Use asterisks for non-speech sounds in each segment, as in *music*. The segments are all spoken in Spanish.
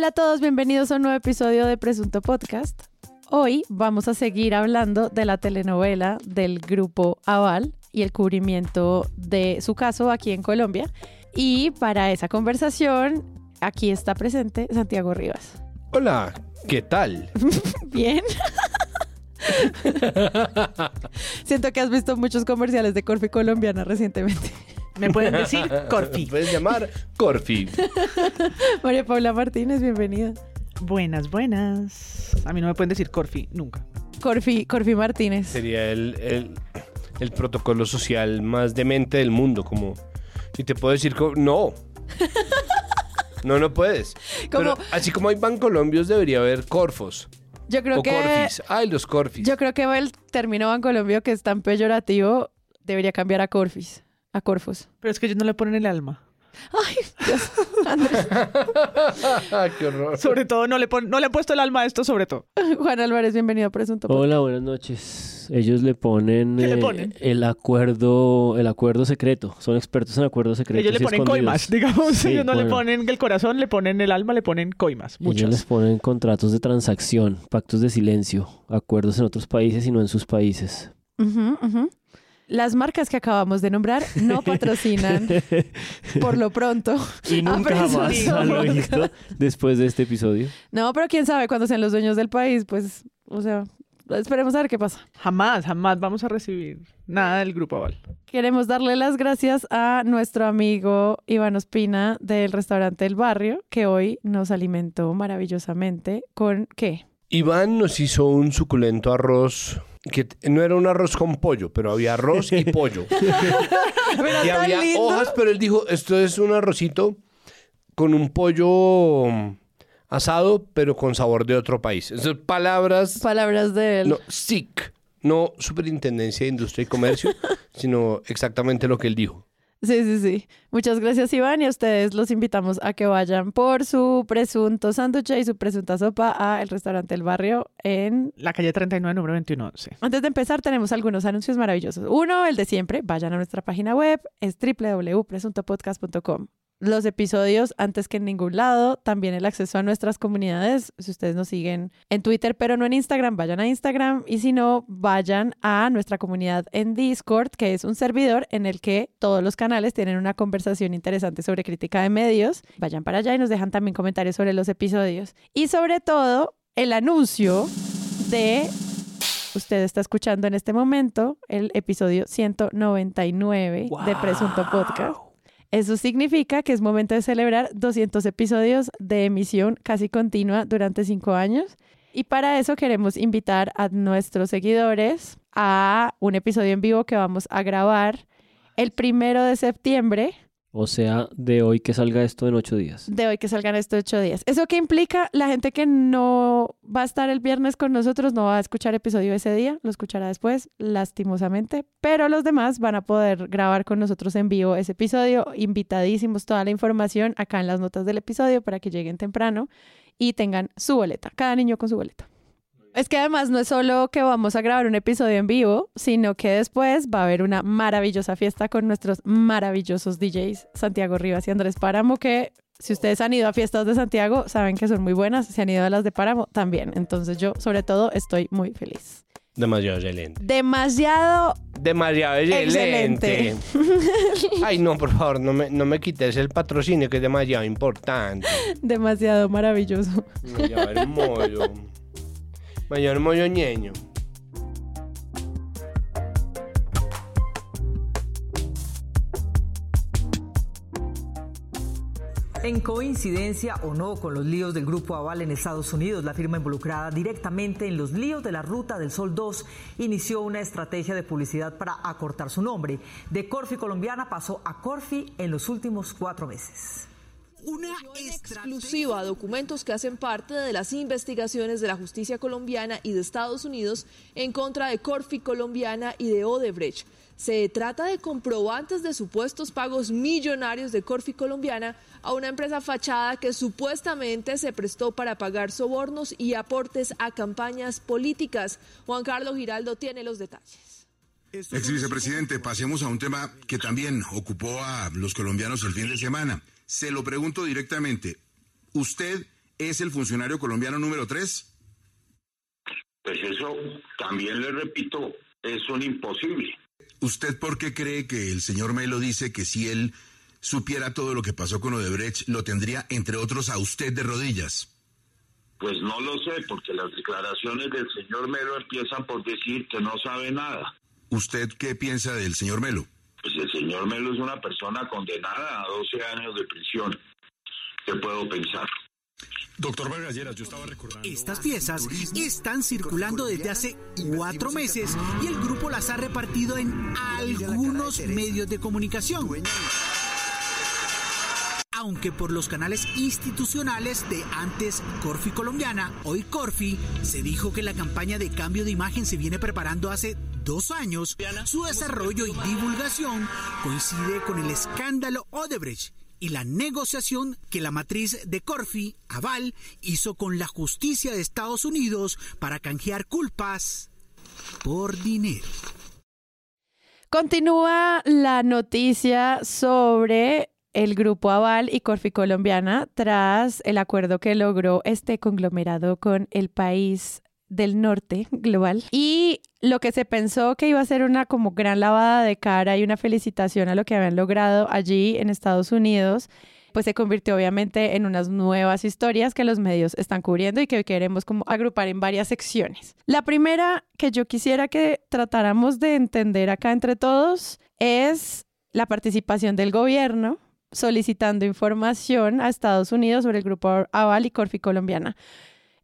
Hola a todos, bienvenidos a un nuevo episodio de Presunto Podcast. Hoy vamos a seguir hablando de la telenovela del grupo Aval y el cubrimiento de su caso aquí en Colombia. Y para esa conversación, aquí está presente Santiago Rivas. Hola, ¿qué tal? *laughs* Bien. *laughs* Siento que has visto muchos comerciales de Corfi colombiana recientemente. Me pueden decir *laughs* Corfi. Puedes llamar Corfi. *laughs* María Paula Martínez, bienvenida. Buenas, buenas. A mí no me pueden decir Corfi, nunca. Corfi, Corfi Martínez. Sería el, el, el protocolo social más demente del mundo, como si te puedo decir no. *laughs* No, no puedes. Como- Pero así como hay bancolombios, debería haber Corfos. Yo creo o que Corfis. Ay, los Corfis. yo creo que el término bancolombio que es tan peyorativo debería cambiar a Corfis, a Corfos. Pero es que ellos no le ponen el alma. Ay, Dios. Andrés. *laughs* Qué horror. Sobre todo no le, pon- no le han puesto el alma a esto, sobre todo. Juan Álvarez, bienvenido a Presunto Podcast. Hola, buenas noches. Ellos le ponen, ¿Qué le eh, ponen? el acuerdo, el acuerdo secreto. Son expertos en acuerdos secretos. ellos le ponen escondidos. coimas, digamos. Sí, ellos no le ponen el corazón, le ponen el alma, le ponen coimas. Ellos les Muchas. ponen contratos de transacción, pactos de silencio, acuerdos en otros países y no en sus países. Ujú, ujú. Las marcas que acabamos de nombrar no *laughs* patrocinan por lo pronto. y nunca jamás han Podcast. oído después de este episodio. No, pero quién sabe cuando sean los dueños del país, pues, o sea, esperemos a ver qué pasa. Jamás, jamás vamos a recibir nada del grupo Aval. Queremos darle las gracias a nuestro amigo Iván Ospina del restaurante El Barrio, que hoy nos alimentó maravillosamente con ¿qué? Iván nos hizo un suculento arroz que no era un arroz con pollo, pero había arroz y pollo. *laughs* Y había lindo. hojas, pero él dijo, esto es un arrocito con un pollo mm, asado, pero con sabor de otro país. Esas palabras, Palabras de él. no, SIC, no Superintendencia de Industria y Comercio, *laughs* sino exactamente lo que él dijo. Sí, sí, sí. Muchas gracias, Iván. Y a ustedes los invitamos a que vayan por su presunto sándwich y su presunta sopa a el restaurante El Barrio en... La calle 39, número 21. Sí. Antes de empezar, tenemos algunos anuncios maravillosos. Uno, el de siempre. Vayan a nuestra página web. Es www.presuntopodcast.com. Los episodios antes que en ningún lado. También el acceso a nuestras comunidades. Si ustedes nos siguen en Twitter, pero no en Instagram, vayan a Instagram. Y si no, vayan a nuestra comunidad en Discord, que es un servidor en el que todos los canales tienen una conversación interesante sobre crítica de medios. Vayan para allá y nos dejan también comentarios sobre los episodios. Y sobre todo, el anuncio de Usted está escuchando en este momento el episodio 199 de Presunto Podcast. Eso significa que es momento de celebrar 200 episodios de emisión casi continua durante cinco años. Y para eso queremos invitar a nuestros seguidores a un episodio en vivo que vamos a grabar el primero de septiembre O sea, de hoy que salga esto en ocho días. de hoy que salgan estos ocho días. ¿Eso qué implica? La gente que no va a estar el viernes con nosotros no va a escuchar episodio ese día, lo escuchará después, lastimosamente, pero los demás van a poder grabar con nosotros en vivo ese episodio, invitadísimos, toda la información acá en las notas del episodio para que lleguen temprano y tengan su boleta, cada niño con su boleta. Es que además no es solo que vamos a grabar un episodio en vivo, sino que después va a haber una maravillosa fiesta con nuestros maravillosos DJs, Santiago Rivas y Andrés Páramo, que si ustedes han ido a fiestas de Santiago, saben que son muy buenas. Si han ido a las de Páramo, también. Entonces yo, sobre todo, estoy muy feliz. Demasiado excelente. Demasiado Demasiado excelente. Ay, no, *laughs* por favor, no me, no me quites el patrocinio que es demasiado importante. demasiado maravilloso. Demasiado hermoso. Mayor hermoso ñeño. En coincidencia o no con los líos del Grupo Aval en Estados Unidos, la firma involucrada directamente en los líos de la Ruta del Sol 2 inició una estrategia de publicidad para acortar su nombre. De Corfi colombiana pasó a Corfi en los últimos cuatro meses. Una exclusiva documentos que hacen parte de las investigaciones de la justicia colombiana y de Estados Unidos en contra de Corfi colombiana y de Odebrecht. Se trata de comprobantes de supuestos pagos millonarios de Corfi colombiana a una empresa fachada que supuestamente se prestó para pagar sobornos y aportes a campañas políticas. Juan Carlos Giraldo tiene los detalles. Ex vicepresidente, pasemos a un tema que también ocupó a los colombianos el fin de semana. Se lo pregunto directamente. ¿Usted es el funcionario colombiano número tres? Pues eso también le repito, es un imposible. ¿Usted por qué cree que el señor Melo dice que si él supiera todo lo que pasó con Odebrecht, lo tendría, entre otros, a usted de rodillas? Pues no lo sé, porque las declaraciones del señor Melo empiezan por decir que no sabe nada. ¿Usted qué piensa del señor Melo? Pues el señor Melo es una persona condenada a 12 años de prisión. ¿Qué puedo pensar? Doctor Vargas yo estaba recordando... Estas piezas están circulando desde hace cuatro meses y el grupo las ha repartido en algunos medios de comunicación. Aunque por los canales institucionales de antes Corfi Colombiana, hoy Corfi, se dijo que la campaña de cambio de imagen se viene preparando hace dos años, su desarrollo y divulgación coincide con el escándalo Odebrecht y la negociación que la matriz de Corfi, Aval, hizo con la justicia de Estados Unidos para canjear culpas por dinero. Continúa la noticia sobre el grupo Aval y Corfi Colombiana tras el acuerdo que logró este conglomerado con el país del norte global y lo que se pensó que iba a ser una como gran lavada de cara y una felicitación a lo que habían logrado allí en Estados Unidos pues se convirtió obviamente en unas nuevas historias que los medios están cubriendo y que queremos como agrupar en varias secciones. La primera que yo quisiera que tratáramos de entender acá entre todos es la participación del gobierno solicitando información a Estados Unidos sobre el grupo Aval y Corfi Colombiana.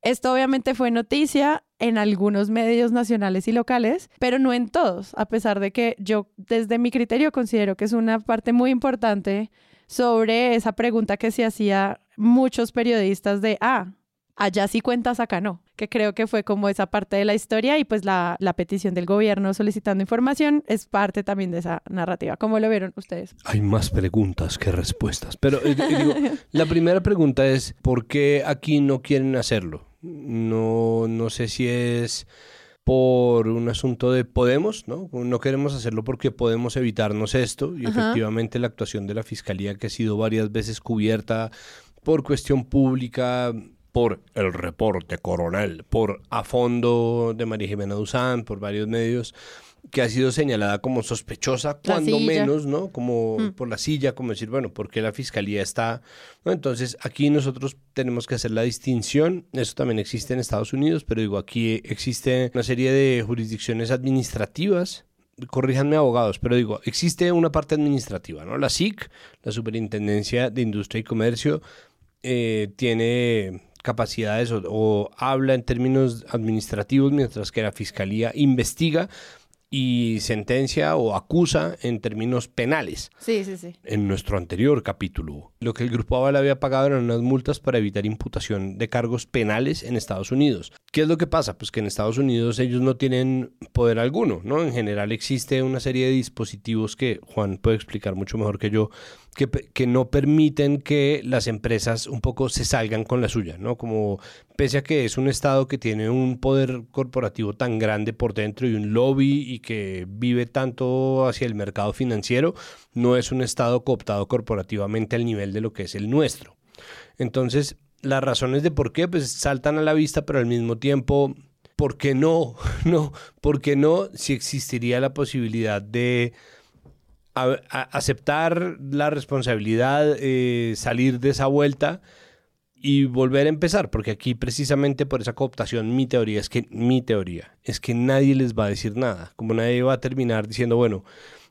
Esto obviamente fue noticia en algunos medios nacionales y locales, pero no en todos, a pesar de que yo desde mi criterio considero que es una parte muy importante sobre esa pregunta que se hacía muchos periodistas de, ah, allá sí cuentas, acá no, que creo que fue como esa parte de la historia y pues la, petición del gobierno solicitando información es parte también de esa narrativa. ¿Cómo lo vieron ustedes? Hay más preguntas que respuestas, pero eh, digo, la primera pregunta es, ¿por qué aquí no quieren hacerlo? No, no sé si es por un asunto de Podemos, ¿no? No queremos hacerlo porque podemos evitarnos esto y Ajá. efectivamente la actuación de la Fiscalía que ha sido varias veces cubierta por cuestión pública, por el reporte coronel, por a fondo de María Jimena Duzán, por varios medios, que ha sido señalada como sospechosa, cuando menos, ¿no? Como Mm. por la silla, como decir, bueno, ¿por qué la fiscalía está? ¿no? Entonces, aquí nosotros tenemos que hacer la distinción. Eso también existe en Estados Unidos, pero digo, aquí existe una serie de jurisdicciones administrativas. Corríjanme abogados, pero digo, existe una parte administrativa, ¿no? La SIC, la Superintendencia de Industria y Comercio, eh, tiene capacidades o, o habla en términos administrativos, mientras que la Fiscalía investiga y sentencia o acusa en términos penales. Sí, sí, sí. En nuestro anterior capítulo, lo que el Grupo Aval había pagado eran unas multas para evitar imputación de cargos penales en Estados Unidos. ¿Qué es lo que pasa? Pues que en Estados Unidos ellos no tienen poder alguno, ¿no? En general existe una serie de dispositivos que Juan puede explicar mucho mejor que yo, que, no permiten que las empresas un poco se salgan con la suya, ¿no? Como pese a que es un estado que tiene un poder corporativo tan grande por dentro y un lobby y que vive tanto hacia el mercado financiero, no es un estado cooptado corporativamente al nivel de lo que es el nuestro. Entonces, las razones de por qué pues saltan a la vista, pero al mismo tiempo, ¿por qué no? *laughs* No, ¿por qué no si existiría la posibilidad de aceptar la responsabilidad, eh, salir de esa vuelta y volver a empezar, porque aquí precisamente por esa cooptación mi teoría es que mi teoría es que nadie les va a decir nada, como nadie va a terminar diciendo, bueno,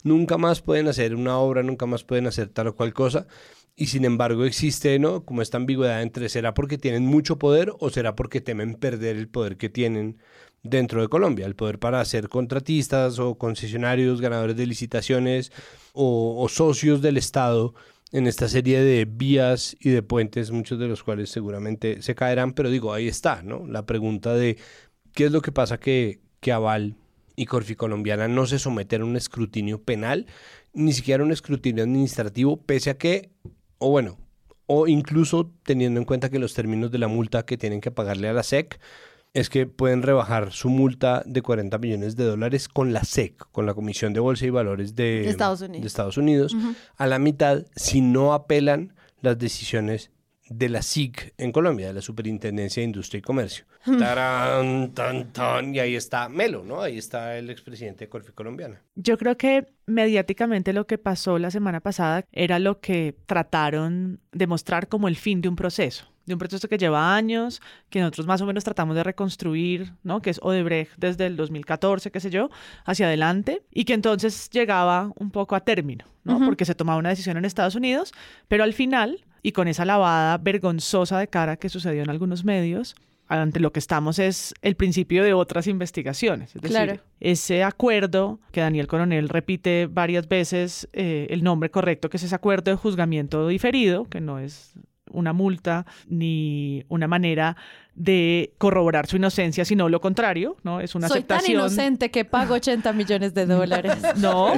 nunca más pueden hacer una obra, nunca más pueden hacer tal o cual cosa, y sin embargo existe, ¿no? Como esta ambigüedad entre será porque tienen mucho poder o será porque temen perder el poder que tienen dentro de Colombia, el poder para ser contratistas o concesionarios, ganadores de licitaciones o, socios del Estado en esta serie de vías y de puentes, muchos de los cuales seguramente se caerán, pero digo, ahí está, ¿no? La pregunta de qué es lo que pasa que, que Aval y Corfi Colombiana no se someten a un escrutinio penal, ni siquiera a un escrutinio administrativo, pese a que, o bueno, o incluso teniendo en cuenta que los términos de la multa que tienen que pagarle a la SEC es que pueden rebajar su multa de 40 millones de dólares con la SEC, con la Comisión de Bolsa y Valores de, Estados Unidos. de Estados Unidos, a la mitad si no apelan las decisiones de la SIC en Colombia, de la Superintendencia de Industria y Comercio. Tarán, tan, tan, y ahí está Melo, ¿no? Ahí está el expresidente de Corfi Colombiana. Yo creo que mediáticamente lo que pasó la semana pasada era lo que trataron de mostrar como el fin de un proceso de un proceso que lleva años, que nosotros más o menos tratamos de reconstruir, ¿no? Que es Odebrecht desde el 2014, qué sé yo, hacia adelante, y que entonces llegaba un poco a término, ¿no? Porque se tomaba una decisión en Estados Unidos, pero al final, y con esa lavada vergonzosa de cara que sucedió en algunos medios, ante lo que estamos es el principio de otras investigaciones. Es decir, Claro. ese acuerdo que Daniel Coronel repite varias veces, eh, el nombre correcto, que es ese acuerdo de juzgamiento diferido, que no es una multa ni una manera de corroborar su inocencia, sino lo contrario, ¿no? Es una Soy tan inocente que pago 80 millones de dólares. *laughs* No,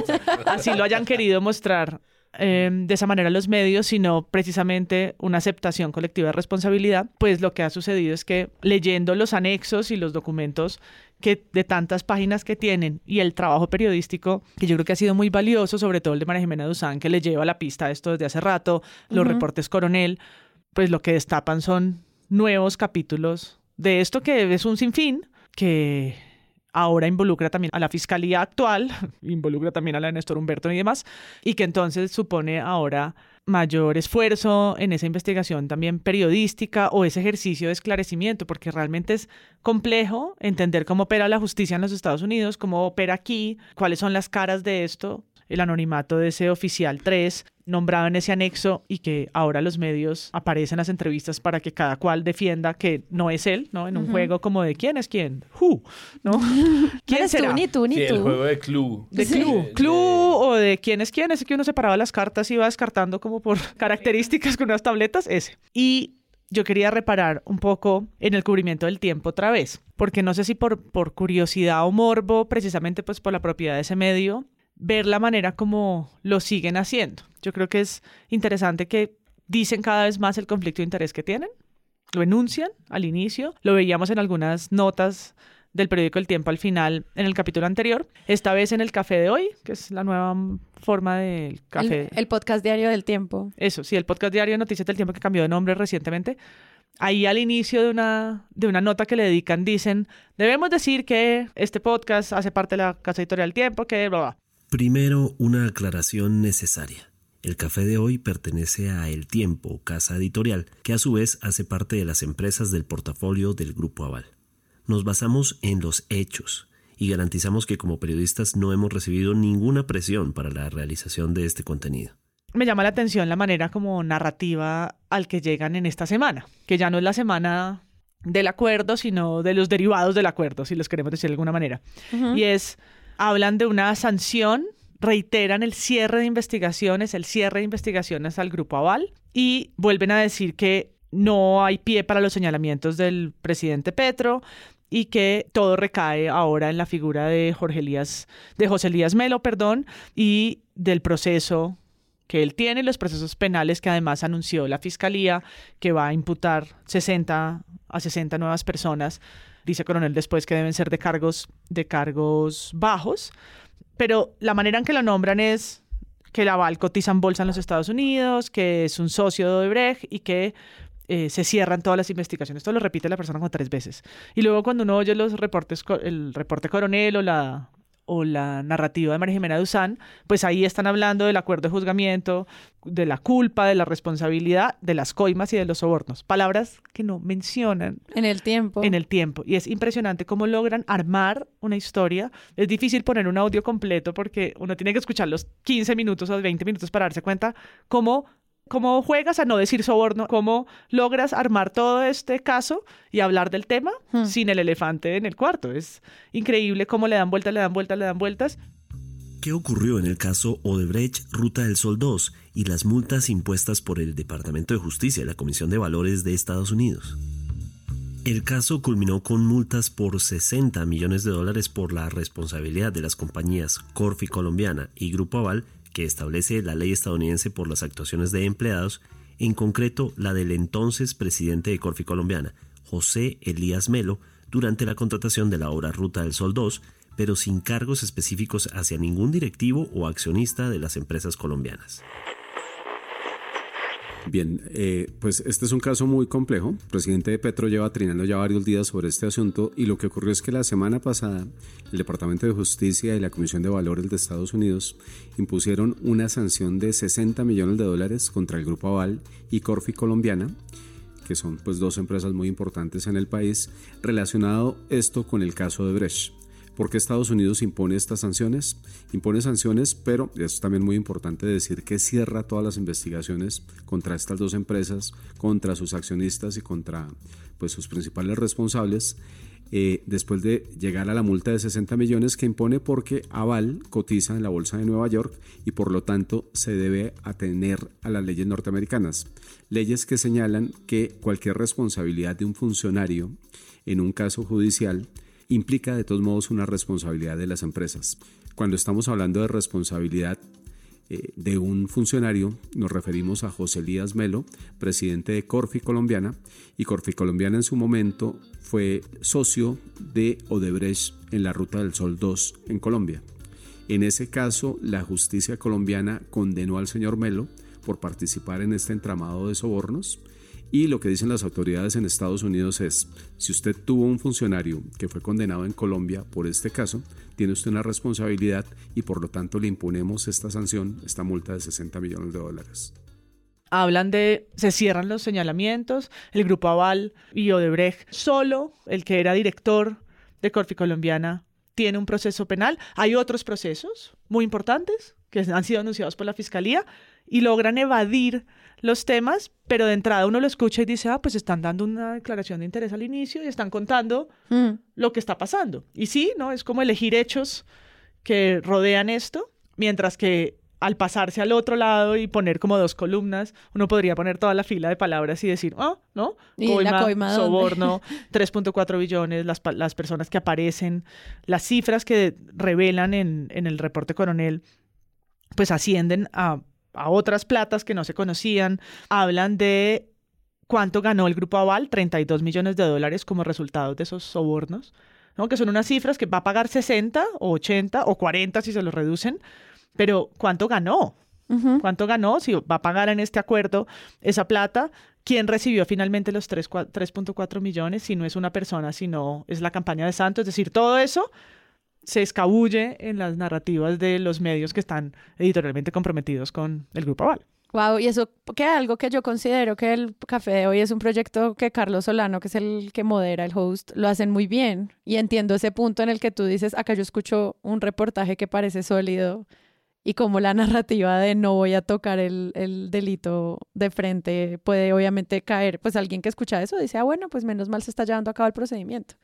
así lo hayan querido mostrar eh, de esa manera los medios, sino precisamente una aceptación colectiva de responsabilidad, pues lo que ha sucedido es que leyendo los anexos y los documentos que de tantas páginas que tienen y el trabajo periodístico, que yo creo que ha sido muy valioso, sobre todo el de María Jimena Duzán, que le lleva la pista a esto desde hace rato, los reportes coronel, pues lo que destapan son nuevos capítulos de esto que es un sinfín, que ahora involucra también a la fiscalía actual, *laughs* involucra también a la de Néstor Humberto y demás, y que entonces supone ahora mayor esfuerzo en esa investigación también periodística o ese ejercicio de esclarecimiento, porque realmente es complejo entender cómo opera la justicia en los Estados Unidos, cómo opera aquí, cuáles son las caras de esto, el anonimato de ese oficial 3 nombrado en ese anexo y que ahora los medios aparecen en las entrevistas para que cada cual defienda que no es él, ¿no? En un juego como de quién es quién, who, ¿no? *laughs* ¿Quién eres será? tú, ni tú, ni Sí, el tú. juego de Clue. De Sí. Clue. De- Clue de- o de quién es quién. Ese que uno separaba las cartas y iba descartando como por *laughs* características con unas tabletas. Ese. Y yo quería reparar un poco en el cubrimiento del tiempo otra vez. Porque no sé si por, por curiosidad o morbo, precisamente pues por la propiedad de ese medio, ver la manera como lo siguen haciendo. Yo creo que es interesante que dicen cada vez más el conflicto de interés que tienen. Lo enuncian al inicio. Lo veíamos en algunas notas del periódico El Tiempo al final en el capítulo anterior. Esta vez en el café de hoy, que es la nueva forma del café. El, el podcast diario del tiempo. Eso, sí, el podcast diario de Noticias del Tiempo que cambió de nombre recientemente. Ahí al inicio de una, de una nota que le dedican dicen, debemos decir que este podcast hace parte de la casa editorial Tiempo, que bla, bla. Primero, una aclaración necesaria. El café de hoy pertenece a El Tiempo, casa editorial, que a su vez hace parte de las empresas del portafolio del Grupo Aval. Nos basamos en los hechos y garantizamos que como periodistas no hemos recibido ninguna presión para la realización de este contenido. me llama la atención la manera como narrativa al que llegan en esta semana, que ya no es la semana del acuerdo, sino de los derivados del acuerdo, si los queremos decir de alguna manera. Y es, hablan de una sanción, reiteran el cierre de investigaciones, el cierre de investigaciones al Grupo Aval y vuelven a decir que no hay pie para los señalamientos del presidente Petro y que todo recae ahora en la figura de Jorge Elías, de José Elías Melo, perdón, y del proceso que él tiene, los procesos penales que además anunció la fiscalía, que va a imputar 60 a 60 nuevas personas, dice Coronel después que deben ser de cargos, de cargos bajos, pero la manera en que lo nombran es que Laval cotiza en bolsa en los Estados Unidos, que es un socio de Odebrecht y que eh, se cierran todas las investigaciones. Esto lo repite la persona como tres veces. Y luego cuando uno oye los reportes, el reporte coronel o la, o la narrativa de María Jimena Duzán, pues ahí están hablando del acuerdo de juzgamiento, de la culpa, de la responsabilidad, de las coimas y de los sobornos. Palabras que no mencionan En el tiempo. en el tiempo. Y es impresionante cómo logran armar una historia. Es difícil poner un audio completo porque uno tiene que escuchar los 15 minutos o 20 minutos para darse cuenta cómo, cómo juegas a no decir soborno, cómo logras armar todo este caso y hablar del tema Hmm. sin el elefante en el cuarto. Es increíble cómo le dan vueltas, le dan vueltas, le dan vueltas. ¿Qué ocurrió en el caso Odebrecht Ruta del Sol 2 y las multas impuestas por el Departamento de Justicia y la Comisión de Valores de Estados Unidos? El caso culminó con multas por 60 millones de dólares por la responsabilidad de las compañías Corfi Colombiana y Grupo Aval, que establece la ley estadounidense por las actuaciones de empleados, en concreto la del entonces presidente de Corfi Colombiana, José Elías Melo, durante la contratación de la obra Ruta del Sol 2, pero sin cargos específicos hacia ningún directivo o accionista de las empresas colombianas. Bien, eh, pues este es un caso muy complejo. El presidente de Petro lleva trinando ya varios días sobre este asunto y lo que ocurrió es que la semana pasada el Departamento de Justicia y la Comisión de Valores de Estados Unidos impusieron una sanción de 60 millones de dólares contra el Grupo Aval y Corfi Colombiana que son pues dos empresas muy importantes en el país, relacionado esto con el caso de Brecht. ¿Por qué Estados Unidos impone estas sanciones? Impone sanciones, pero es también muy importante decir que cierra todas las investigaciones contra estas dos empresas, contra sus accionistas y contra pues, sus principales responsables. Eh, después de llegar a la multa de 60 millones que impone porque Aval cotiza en la Bolsa de Nueva York y por lo tanto se debe atener a las leyes norteamericanas. Leyes que señalan que cualquier responsabilidad de un funcionario en un caso judicial implica de todos modos una responsabilidad de las empresas. Cuando estamos hablando de responsabilidad eh, de un funcionario, nos referimos a José Elías Melo, presidente de Corfi Colombiana, y Corfi Colombiana en su momento fue socio de Odebrecht en la Ruta del Sol 2 en Colombia. En ese caso, la justicia colombiana condenó al señor Melo por participar en este entramado de sobornos y lo que dicen las autoridades en Estados Unidos es, si usted tuvo un funcionario que fue condenado en Colombia por este caso, tiene usted una responsabilidad y por lo tanto le imponemos esta sanción, esta multa de 60 millones de dólares. Hablan de, se cierran los señalamientos, el grupo Aval y Odebrecht, solo el que era director de Corfi Colombiana tiene un proceso penal. Hay otros procesos muy importantes que han sido anunciados por la Fiscalía y logran evadir los temas, pero de entrada uno lo escucha y dice, ah, pues están dando una declaración de interés al inicio y están contando Mm. lo que está pasando. Y sí, ¿no? Es como elegir hechos que rodean esto, mientras que al pasarse al otro lado y poner como dos columnas, uno podría poner toda la fila de palabras y decir, ah, ¿no? ¿Y la coima soborno, *laughs* 3.4 billones, las, las personas que aparecen, las cifras que revelan en, en el reporte coronel, pues ascienden a, a otras platas que no se conocían. Hablan de cuánto ganó el grupo Aval, 32 millones de dólares como resultado de esos sobornos, ¿no? que son unas cifras que va a pagar 60 o 80 o 40 si se los reducen, pero ¿cuánto ganó? ¿Cuánto ganó? Si va a pagar en este acuerdo esa plata, ¿quién recibió finalmente los 3 cua- 3.4 millones? Si no es una persona, sino es la campaña de Santos. Es decir, todo eso se escabulle en las narrativas de los medios que están editorialmente comprometidos con el Grupo Aval. Wow, y eso que algo que yo considero que el café de hoy es un proyecto que Carlos Solano, que es el que modera el host, lo hacen muy bien. Y entiendo ese punto en el que tú dices, acá yo escucho un reportaje que parece sólido y como la *laughs* narrativa de no voy a tocar el, el delito de frente puede obviamente caer, pues alguien que escucha eso dice, ah, bueno, pues menos mal se está llevando a cabo el procedimiento.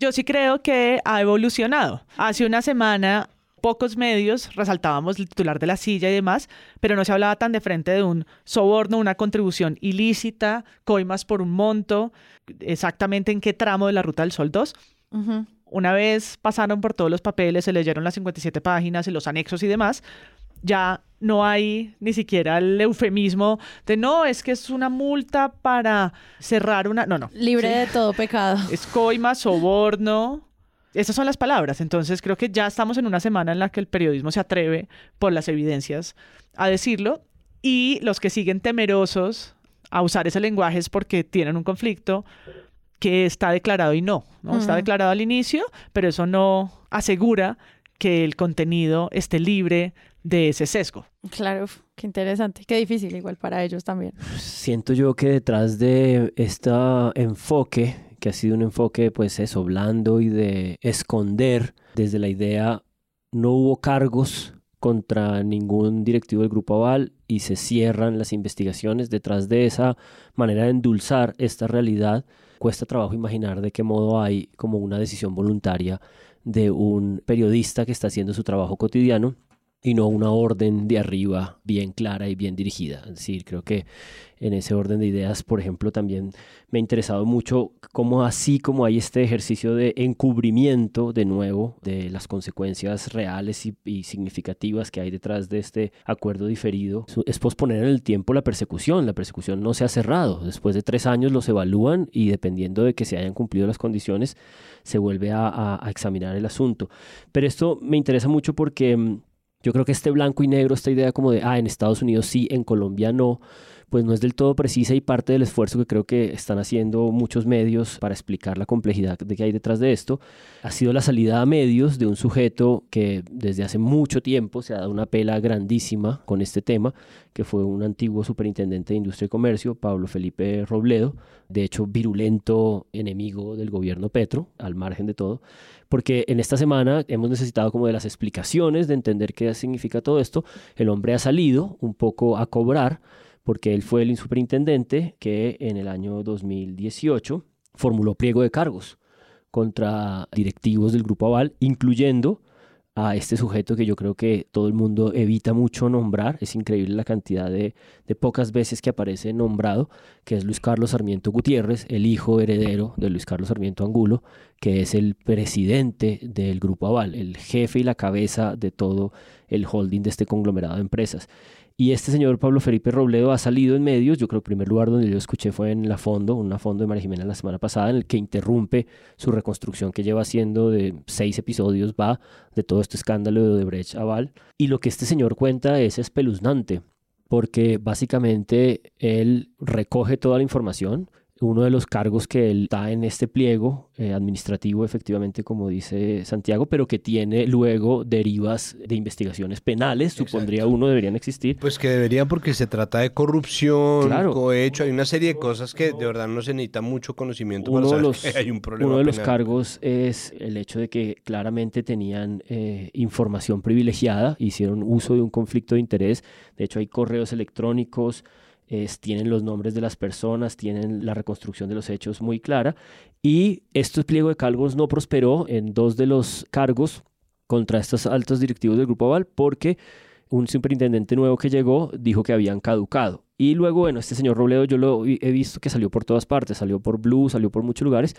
Yo sí creo que ha evolucionado. Hace una semana pocos medios resaltábamos el titular de la silla y demás, pero no se hablaba tan de frente de un soborno, una contribución ilícita, coimas por un monto, exactamente en qué tramo de la Ruta del Sol 2. Ujú. Una vez pasaron por todos los papeles, se leyeron las 57 páginas y los anexos y demás, ya no hay ni siquiera el eufemismo de no, es que es una multa para cerrar una... No, no. Libre Sí. de todo pecado. *laughs* Es coima, soborno. Esas son las palabras. Entonces creo que ya estamos en una semana en la que el periodismo se atreve por las evidencias a decirlo y los que siguen temerosos a usar ese lenguaje es porque tienen un conflicto que está declarado y no, ¿no? Está Ujú. declarado al inicio, pero eso no asegura que el contenido esté libre de ese sesgo. Claro, qué interesante, qué difícil igual para ellos también. Siento yo que detrás de este enfoque, que ha sido un enfoque pues eso, blando y de esconder desde la idea, no hubo cargos contra ningún directivo del Grupo Aval y se cierran las investigaciones. Detrás de esa manera de endulzar esta realidad, cuesta trabajo imaginar de qué modo hay como una decisión voluntaria de un periodista que está haciendo su trabajo cotidiano y no una orden de arriba bien clara y bien dirigida. Es decir, creo que en ese orden de ideas, por ejemplo, también me ha interesado mucho cómo así como hay este ejercicio de encubrimiento de nuevo de las consecuencias reales y, y significativas que hay detrás de este acuerdo diferido, es posponer en el tiempo la persecución. La persecución no se ha cerrado. Después de tres años los evalúan y dependiendo de que se hayan cumplido las condiciones, se vuelve a, a- a examinar el asunto. Pero esto me interesa mucho porque... yo creo que este blanco y negro, esta idea como de, ah, en Estados Unidos sí, en Colombia no, pues no es del todo precisa y parte del esfuerzo que creo que están haciendo muchos medios para explicar la complejidad de que hay detrás de esto, ha sido la salida a medios de un sujeto que desde hace mucho tiempo se ha dado una pela grandísima con este tema, que fue un antiguo superintendente de Industria y Comercio, Pablo Felipe Robledo, de hecho virulento enemigo del gobierno Petro, al margen de todo, porque en esta semana hemos necesitado como de las explicaciones de entender qué significa todo esto. El hombre ha salido un poco a cobrar porque él fue el superintendente que en el año 2018 formuló pliego de cargos contra directivos del Grupo Aval, incluyendo a este sujeto que yo creo que todo el mundo evita mucho nombrar. Es increíble la cantidad de, de, pocas veces que aparece nombrado, que es Luis Carlos Sarmiento Gutiérrez, el hijo heredero de Luis Carlos Sarmiento Angulo, que es el presidente del Grupo Aval, el jefe y la cabeza de todo el holding de este conglomerado de empresas. Y este señor Pablo Felipe Robledo ha salido en medios, yo creo el primer lugar donde yo escuché fue en La Fondo, una fondo de María Jimena la semana pasada, en el que interrumpe su reconstrucción que lleva haciendo de seis episodios, va de todo este escándalo de Odebrecht Aval. Y lo que este señor cuenta es espeluznante, porque básicamente él recoge toda la información, uno de los cargos que él da en este pliego eh, administrativo, efectivamente, como dice Santiago, pero que tiene luego derivas de investigaciones penales, supondría uno, deberían existir. Pues que deberían porque se trata de corrupción, cohecho, hay una serie de cosas que de verdad no se necesita mucho conocimiento uno para de los, hay un problema Uno de los cargos es el hecho de que claramente tenían eh, información privilegiada, hicieron uso de un conflicto de interés, de hecho hay correos electrónicos, tienen los nombres de las personas, tienen la reconstrucción de los hechos muy clara. Y este pliego de cargos no prosperó en dos de los cargos contra estos altos directivos del Grupo Aval porque un superintendente nuevo que llegó dijo que habían caducado. Y luego, bueno, este señor Robledo yo lo he visto que salió por todas partes, salió por Blue, salió por muchos lugares,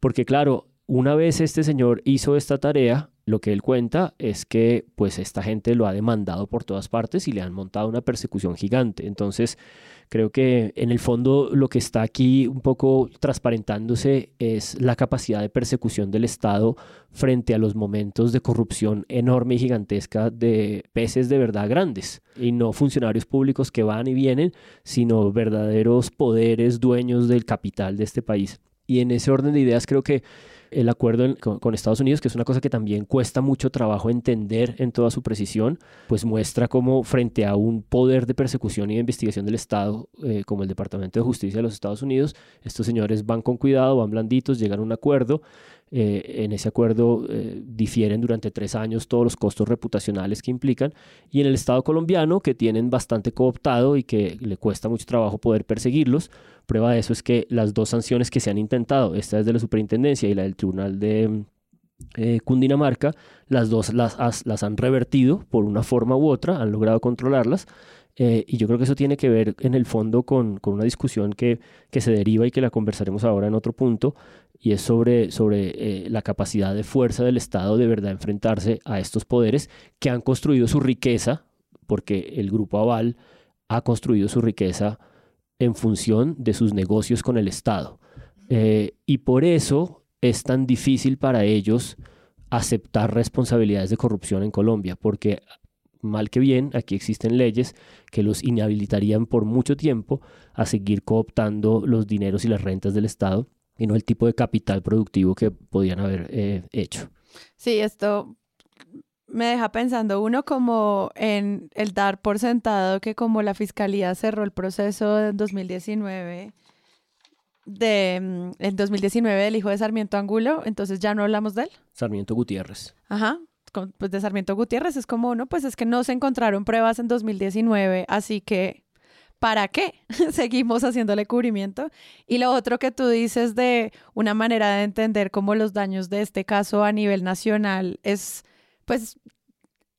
porque claro, una vez este señor hizo esta tarea, lo que él cuenta es que pues esta gente lo ha demandado por todas partes y le han montado una persecución gigante. Entonces, creo que en el fondo lo que está aquí un poco transparentándose es la capacidad de persecución del Estado frente a los momentos de corrupción enorme y gigantesca de peces de verdad grandes y no funcionarios públicos que van y vienen, sino verdaderos poderes dueños del capital de este país. Y en ese orden de ideas creo que el acuerdo con, Estados Unidos, que es una cosa que también cuesta mucho trabajo entender en toda su precisión, pues muestra cómo frente a un poder de persecución y de investigación del Estado, eh, como el Departamento de Justicia de los Estados Unidos, estos señores van con cuidado, van blanditos, llegan a un acuerdo. Eh, en ese acuerdo eh, difieren durante tres años todos los costos reputacionales que implican. Y en el Estado colombiano, que tienen bastante cooptado y que le cuesta mucho trabajo poder perseguirlos, Prueba de eso es que las dos sanciones que se han intentado, esta es de la superintendencia y la del tribunal de eh, Cundinamarca, las dos las, las, han revertido por una forma u otra, han logrado controlarlas. Eh, y yo creo que eso tiene que ver en el fondo con, con, una discusión que, que se deriva y que la conversaremos ahora en otro punto, y es sobre, sobre eh, la capacidad de fuerza del Estado de verdad enfrentarse a estos poderes que han construido su riqueza, porque el grupo Aval ha construido su riqueza en función de sus negocios con el Estado. Eh, y por eso es tan difícil para ellos aceptar responsabilidades de corrupción en Colombia, porque mal que bien, aquí existen leyes que los inhabilitarían por mucho tiempo a seguir cooptando los dineros y las rentas del Estado y no el tipo de capital productivo que podían haber eh, hecho. Sí, esto me deja pensando uno como en el dar por sentado que como la fiscalía cerró el proceso en 2019 de mm, en 2019 del hijo de Sarmiento Angulo, entonces ya no hablamos de él. Sarmiento Gutiérrez. Ajá, pues de Sarmiento Gutiérrez es como, no, pues es que no se encontraron pruebas en 2019, así que ¿para qué *laughs* seguimos haciéndole cubrimiento? Y lo otro que tú dices de una manera de entender cómo los daños de este caso a nivel nacional es pues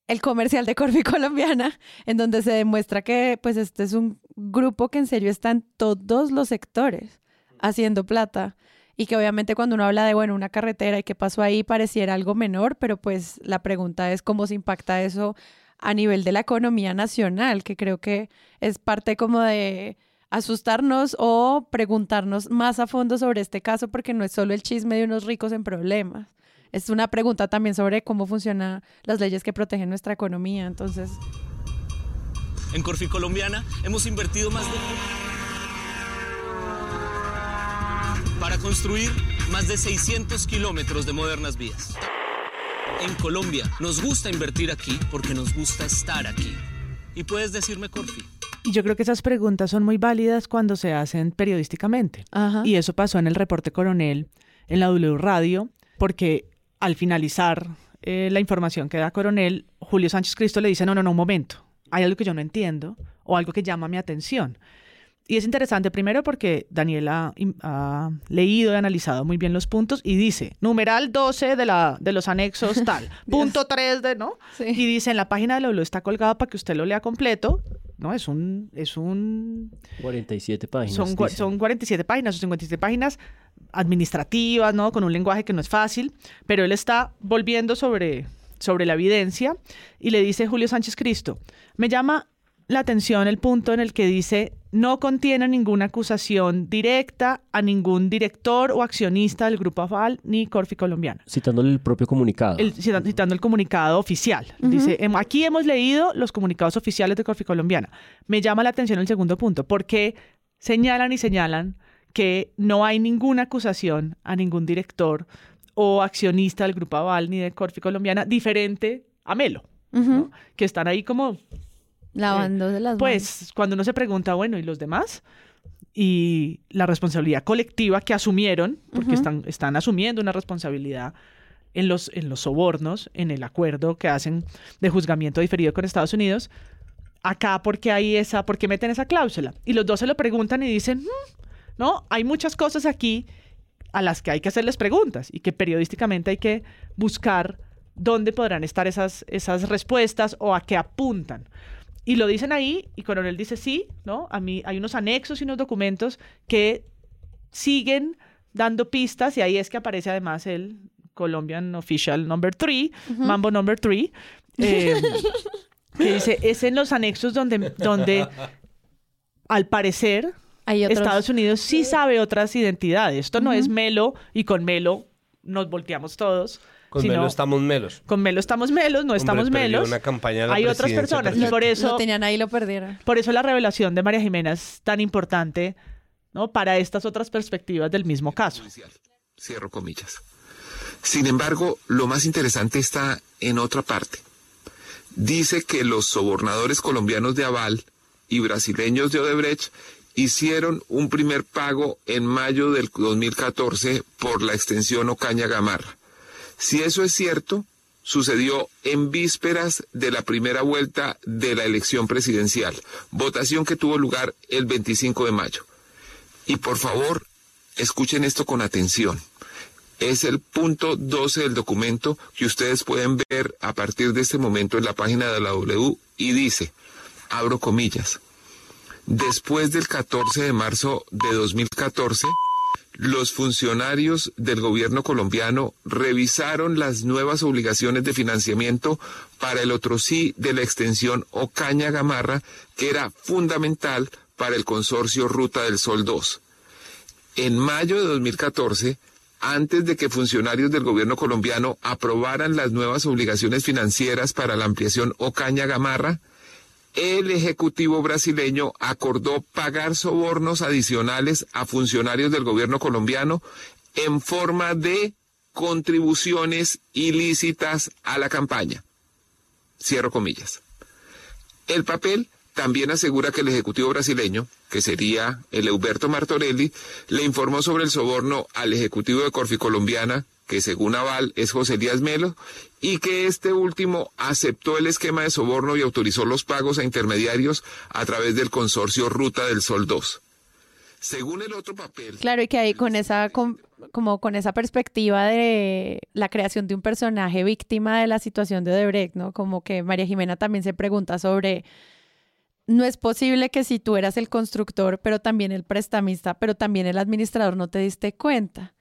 el comercial de Corfi *laughs* Colombiana, en donde se demuestra que pues este es un grupo que en serio está en todos los sectores haciendo plata y que obviamente cuando uno habla de bueno, una carretera y qué pasó ahí pareciera algo menor, pero pues la pregunta es cómo se impacta eso a nivel de la economía nacional, que creo que es parte como de asustarnos o preguntarnos más a fondo sobre este caso porque no es solo el chisme de unos ricos en problemas es una pregunta también sobre cómo funcionan las leyes que protegen nuestra economía. Entonces, En Corfi Colombiana hemos invertido más de... para construir más de 600 kilómetros de modernas vías. En Colombia nos gusta invertir aquí porque nos gusta estar aquí. Y puedes decirme Corfi. Y yo creo que esas preguntas son muy válidas cuando se hacen periodísticamente. Ajá. Y eso pasó en el reporte coronel en la W Radio, porque al finalizar eh, la información que da coronel, Julio Sánchez Cristo le dice, no, no, no, un momento, hay algo que yo no entiendo o algo que llama mi atención. Y es interesante primero porque Daniela ha leído y analizado muy bien los puntos y dice, numeral 12 de, la, de los anexos *laughs* tal, punto 3 de, ¿no? Sí. Y dice, en la página de la W está colgado para que usted lo lea completo, ¿no? Es un, es un 47 páginas. son, dice. son 47 páginas o 57 páginas administrativas, ¿no? Con un lenguaje que no es fácil, pero él está volviendo sobre, sobre la evidencia y le dice Julio Sánchez Cristo, me llama la atención el punto en el que dice no contiene ninguna acusación directa a ningún director o accionista del Grupo Aval ni Corfi Colombiana. Citándole el propio comunicado. El- citando el comunicado oficial. Dice, "Em- aquí hemos leído los comunicados oficiales de Corfi Colombiana. Me llama la atención el segundo punto, porque señalan y señalan que no hay ninguna acusación a ningún director o accionista del Grupo Aval ni de Corfi Colombiana diferente a Melo, que están ahí como, Lavándose las manos. pues, cuando uno se pregunta, bueno, ¿y los demás? Y la responsabilidad colectiva que asumieron, porque están, están asumiendo una responsabilidad en los, en los sobornos, en el acuerdo que hacen de juzgamiento diferido con Estados Unidos. Acá, porque hay esa, porque meten esa cláusula? Y los dos se lo preguntan y dicen, "Mm, no, hay muchas cosas aquí a las que hay que hacerles preguntas y que periodísticamente hay que buscar dónde podrán estar esas, esas respuestas o a qué apuntan. Y lo dicen ahí, y Coronel dice sí, ¿no? A mí hay unos anexos y unos documentos que siguen dando pistas, y ahí es que aparece además el Colombian Official Number 3, Mambo Number 3, eh, *laughs* que dice, es en los anexos donde, donde al parecer Hay Estados Unidos sí sabe otras identidades. Esto no es Melo, y con Melo nos volteamos todos. Con sino- Melo estamos melos. Con Melo estamos melos, no estamos Hombre, melos. una campaña de la Hay otras personas y por eso Lo tenían ahí lo perdieron. por eso la revelación de María Jimena es tan importante, ¿no? Para estas otras perspectivas del mismo caso. Cierro comillas. Sin embargo, lo más interesante está en otra parte. Dice que los sobornadores colombianos de Aval y brasileños de Odebrecht hicieron un primer pago en mayo del 2014 por la extensión Ocaña Gamarra. Si eso es cierto, sucedió en vísperas de la primera vuelta de la elección presidencial, votación que tuvo lugar el 25 de mayo. Y por favor, escuchen esto con atención. Es el punto 12 del documento que ustedes pueden ver a partir de este momento en la página de la W y dice, abro comillas, después del 14 de marzo de 2014, los funcionarios del gobierno colombiano revisaron las nuevas obligaciones de financiamiento para el otro sí de la extensión Ocaña Gamarra, que era fundamental para el consorcio Ruta del Sol 2. En mayo de 2014, antes de que funcionarios del gobierno colombiano aprobaran las nuevas obligaciones financieras para la ampliación Ocaña Gamarra, el Ejecutivo brasileño acordó pagar sobornos adicionales a funcionarios del gobierno colombiano en forma de contribuciones ilícitas a la campaña. Cierro comillas. El papel también asegura que el Ejecutivo brasileño, que sería el Euberto Martorelli, le informó sobre el soborno al Ejecutivo de Corfi Colombiana, que según Aval es José Elías Melo, y que este último aceptó el esquema de soborno y autorizó los pagos a intermediarios a través del consorcio Ruta del Sol 2. Según el otro papel, Claro, y que ahí con esa, como con esa perspectiva de la creación de un personaje víctima de la situación de Odebrecht, ¿no? Como que María Jimena también se pregunta sobre, no es posible que si tú eras el constructor, pero también el prestamista, pero también el administrador, no te diste cuenta.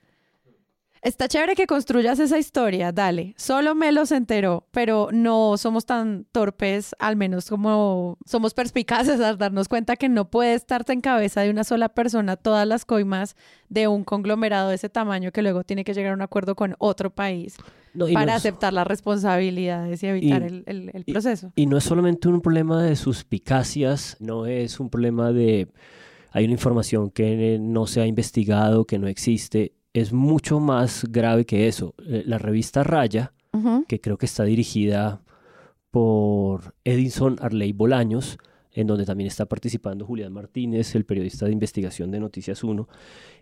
Está chévere que construyas esa historia, dale. Solo Melo se enteró, pero no somos tan torpes, al menos como somos perspicaces al darnos cuenta que no puede estarse en cabeza de una sola persona todas las coimas de un conglomerado de ese tamaño que luego tiene que llegar a un acuerdo con otro país. No, para no es- aceptar las responsabilidades y evitar el, el- el proceso. Y no es solamente un problema de suspicacias, no es un problema de hay una información que no se ha investigado, que no existe. Es mucho más grave que eso. Eh, La revista Raya, que creo que está dirigida por Edison Arley Bolaños, en donde también está participando Julián Martínez, el periodista de investigación de Noticias 1.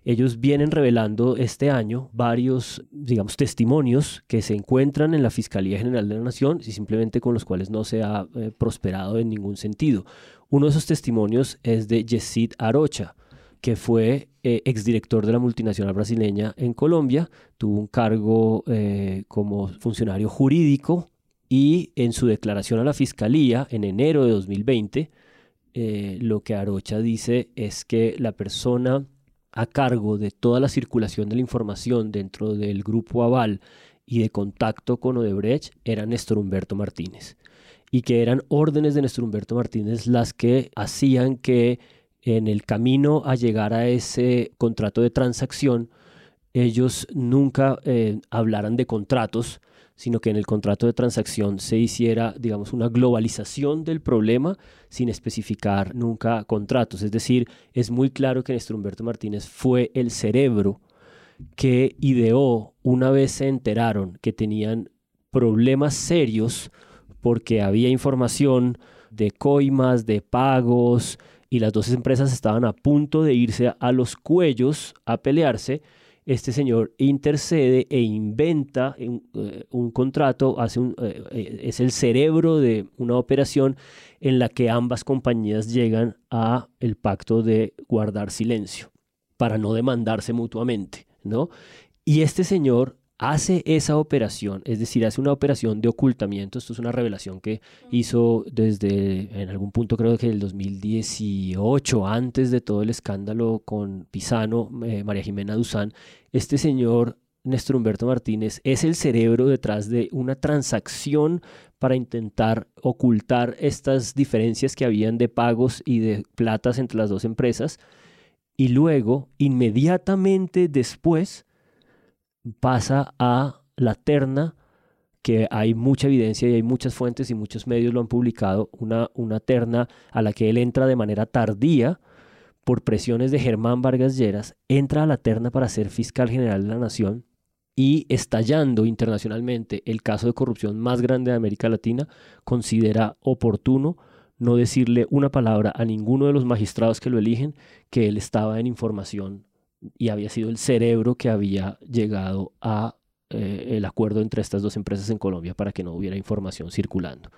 Ellos vienen revelando este año varios, digamos, testimonios que se encuentran en la Fiscalía General de la Nación y simplemente con los cuales no se ha eh, prosperado en ningún sentido. Uno de esos testimonios es de Yesid Arocha, que fue eh, exdirector de la multinacional brasileña en Colombia, tuvo un cargo eh, como funcionario jurídico y en su declaración a la Fiscalía en enero de 2020, eh, lo que Arocha dice es que la persona a cargo de toda la circulación de la información dentro del grupo Aval y de contacto con Odebrecht era Néstor Humberto Martínez y que eran órdenes de Néstor Humberto Martínez las que hacían que en el camino a llegar a ese contrato de transacción ellos nunca eh, hablaran de contratos, sino que en el contrato de transacción se hiciera, digamos, una globalización del problema sin especificar nunca contratos. Es decir, es muy claro que Néstor Humberto Martínez fue el cerebro que ideó, una vez se enteraron que tenían problemas serios porque había información de coimas, de pagos, y las dos empresas estaban a punto de irse a los cuellos a pelearse, este señor intercede e inventa un, eh, contrato, hace eh, eh, es el cerebro de una operación en la que ambas compañías llegan a el pacto de guardar silencio para no demandarse mutuamente, ¿no? Y este señor hace esa operación, es decir, hace una operación de ocultamiento, esto es una revelación que hizo desde, en algún punto creo que el 2018, antes de todo el escándalo con Pisano, eh, María Jimena Duzán, este señor Néstor Humberto Martínez es el cerebro detrás de una transacción para intentar ocultar estas diferencias que habían de pagos y de platas entre las dos empresas. Y luego, inmediatamente después, pasa a la terna, que hay mucha evidencia y hay muchas fuentes y muchos medios lo han publicado, una, una terna a la que él entra de manera tardía por presiones de Germán Vargas Lleras, entra a la terna para ser fiscal general de la nación y estallando internacionalmente el caso de corrupción más grande de América Latina, considera oportuno no decirle una palabra a ninguno de los magistrados que lo eligen que él estaba en información y había sido el cerebro que había llegado a eh, el acuerdo entre estas dos empresas en Colombia para que no hubiera información circulando.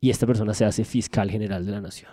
Y esta persona se hace fiscal general de la nación.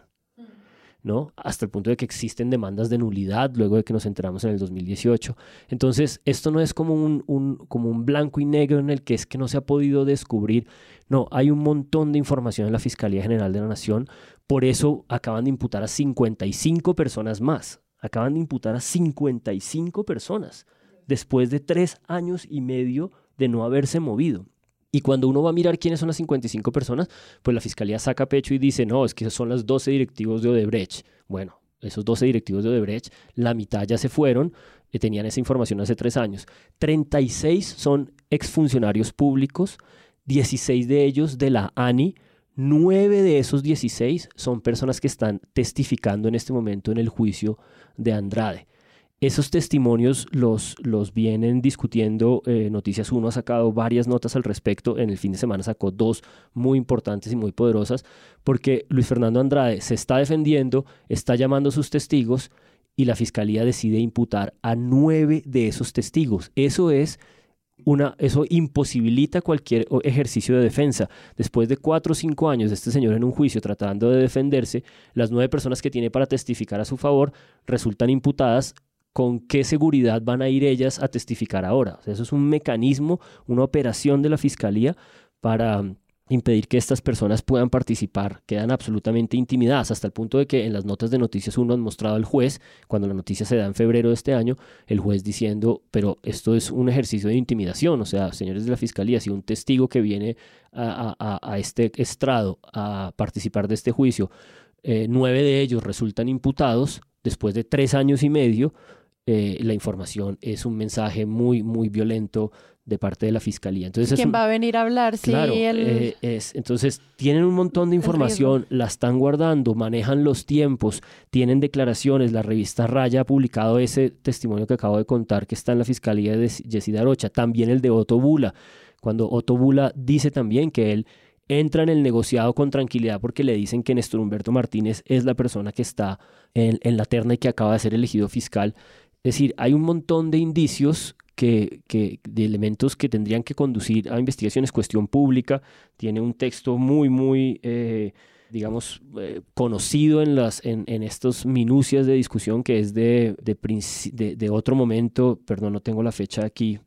¿no? Hasta el punto de que existen demandas de nulidad luego de que nos enteramos en el 2018. Entonces, esto no es como un, un, como un blanco y negro en el que es que no se ha podido descubrir. No, hay un montón de información en la Fiscalía General de la Nación. Por eso acaban de imputar a 55 personas más. Acaban de imputar a 55 personas después de tres años y medio de no haberse movido. Y cuando uno va a mirar quiénes son las 55 personas, pues la fiscalía saca pecho y dice, no, es que son las 12 directivos de Odebrecht. Bueno, esos 12 directivos de Odebrecht, la mitad ya se fueron, eh, tenían esa información hace tres años. 36 son exfuncionarios públicos, 16 de ellos de la ANI, 9 de esos 16 son personas que están testificando en este momento en el juicio de Andrade. Esos testimonios los, los vienen discutiendo. eh, Noticias 1 ha sacado varias notas al respecto. En el fin de semana sacó dos muy importantes y muy poderosas porque Luis Fernando Andrade se está defendiendo, está llamando a sus testigos y la fiscalía decide imputar a nueve de esos testigos. Eso es una, eso imposibilita cualquier ejercicio de defensa. Después de cuatro o cinco años de este señor en un juicio tratando de defenderse, las nueve personas que tiene para testificar a su favor resultan imputadas. ¿Con qué seguridad van a ir ellas a testificar ahora? Eso es un mecanismo, una operación de la fiscalía para impedir que estas personas puedan participar. Quedan absolutamente intimidadas hasta el punto de que en las notas de Noticias 1 han mostrado al juez, cuando la noticia se da en febrero de este año, el juez diciendo, pero esto es un ejercicio de intimidación, o sea, señores de la fiscalía, si un testigo que viene a, este estrado a participar de este juicio, eh, nueve de ellos resultan imputados después de tres años y medio, eh, la información es un mensaje muy, muy violento de parte de la fiscalía. Entonces, ¿Quién va a venir a hablar? Sí, claro, el... eh, es, entonces tienen un montón de información, la están guardando, manejan los tiempos, tienen declaraciones. La revista Raya ha publicado ese testimonio que acabo de contar que está en la fiscalía de Yesida Rocha, también el de Otto Bula, cuando Otto Bula dice también que él entra en el negociado con tranquilidad porque le dicen que Néstor Humberto Martínez es la persona que está en, en la terna y que acaba de ser elegido fiscal. Es decir, hay un montón de indicios que, que, de elementos que tendrían que conducir a investigaciones, cuestión pública, tiene un texto muy, muy, eh, digamos, eh, conocido en, las, en, en estos minucias de discusión que es de, de, de, de otro momento, perdón, no tengo la fecha aquí,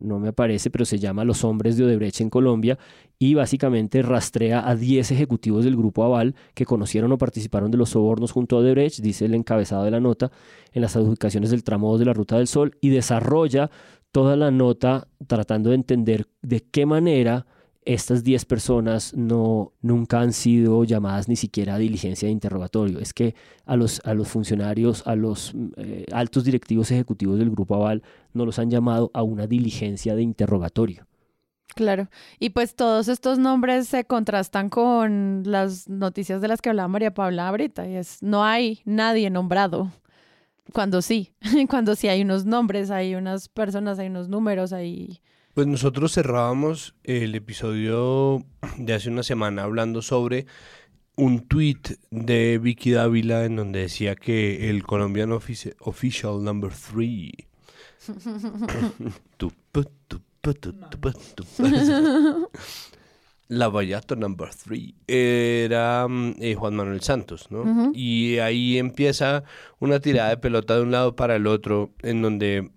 no me aparece, pero se llama Los hombres de Odebrecht en Colombia y básicamente rastrea a 10 ejecutivos del grupo Aval que conocieron o participaron de los sobornos junto a Odebrecht, dice el encabezado de la nota, en las adjudicaciones del tramo 2 de la Ruta del Sol y desarrolla toda la nota tratando de entender de qué manera estas 10 personas no, nunca han sido llamadas ni siquiera a diligencia de interrogatorio. Es que a los, a los funcionarios, a los eh, altos directivos ejecutivos del Grupo Aval no los han llamado a una diligencia de interrogatorio. Claro. Y pues todos estos nombres se contrastan con las noticias de las que hablaba María Paula ahorita. Y es, no hay nadie nombrado. Cuando sí, *laughs* cuando sí hay unos nombres, hay unas personas, hay unos números, hay pues nosotros cerrábamos el episodio de hace una semana hablando sobre un tweet de Vicky Dávila en donde decía que el colombiano official number 3 *laughs* *laughs* la Vallato number 3 era eh, Juan Manuel Santos, ¿no? Uh -huh. Y ahí empieza una tirada de pelota de un lado para el otro en donde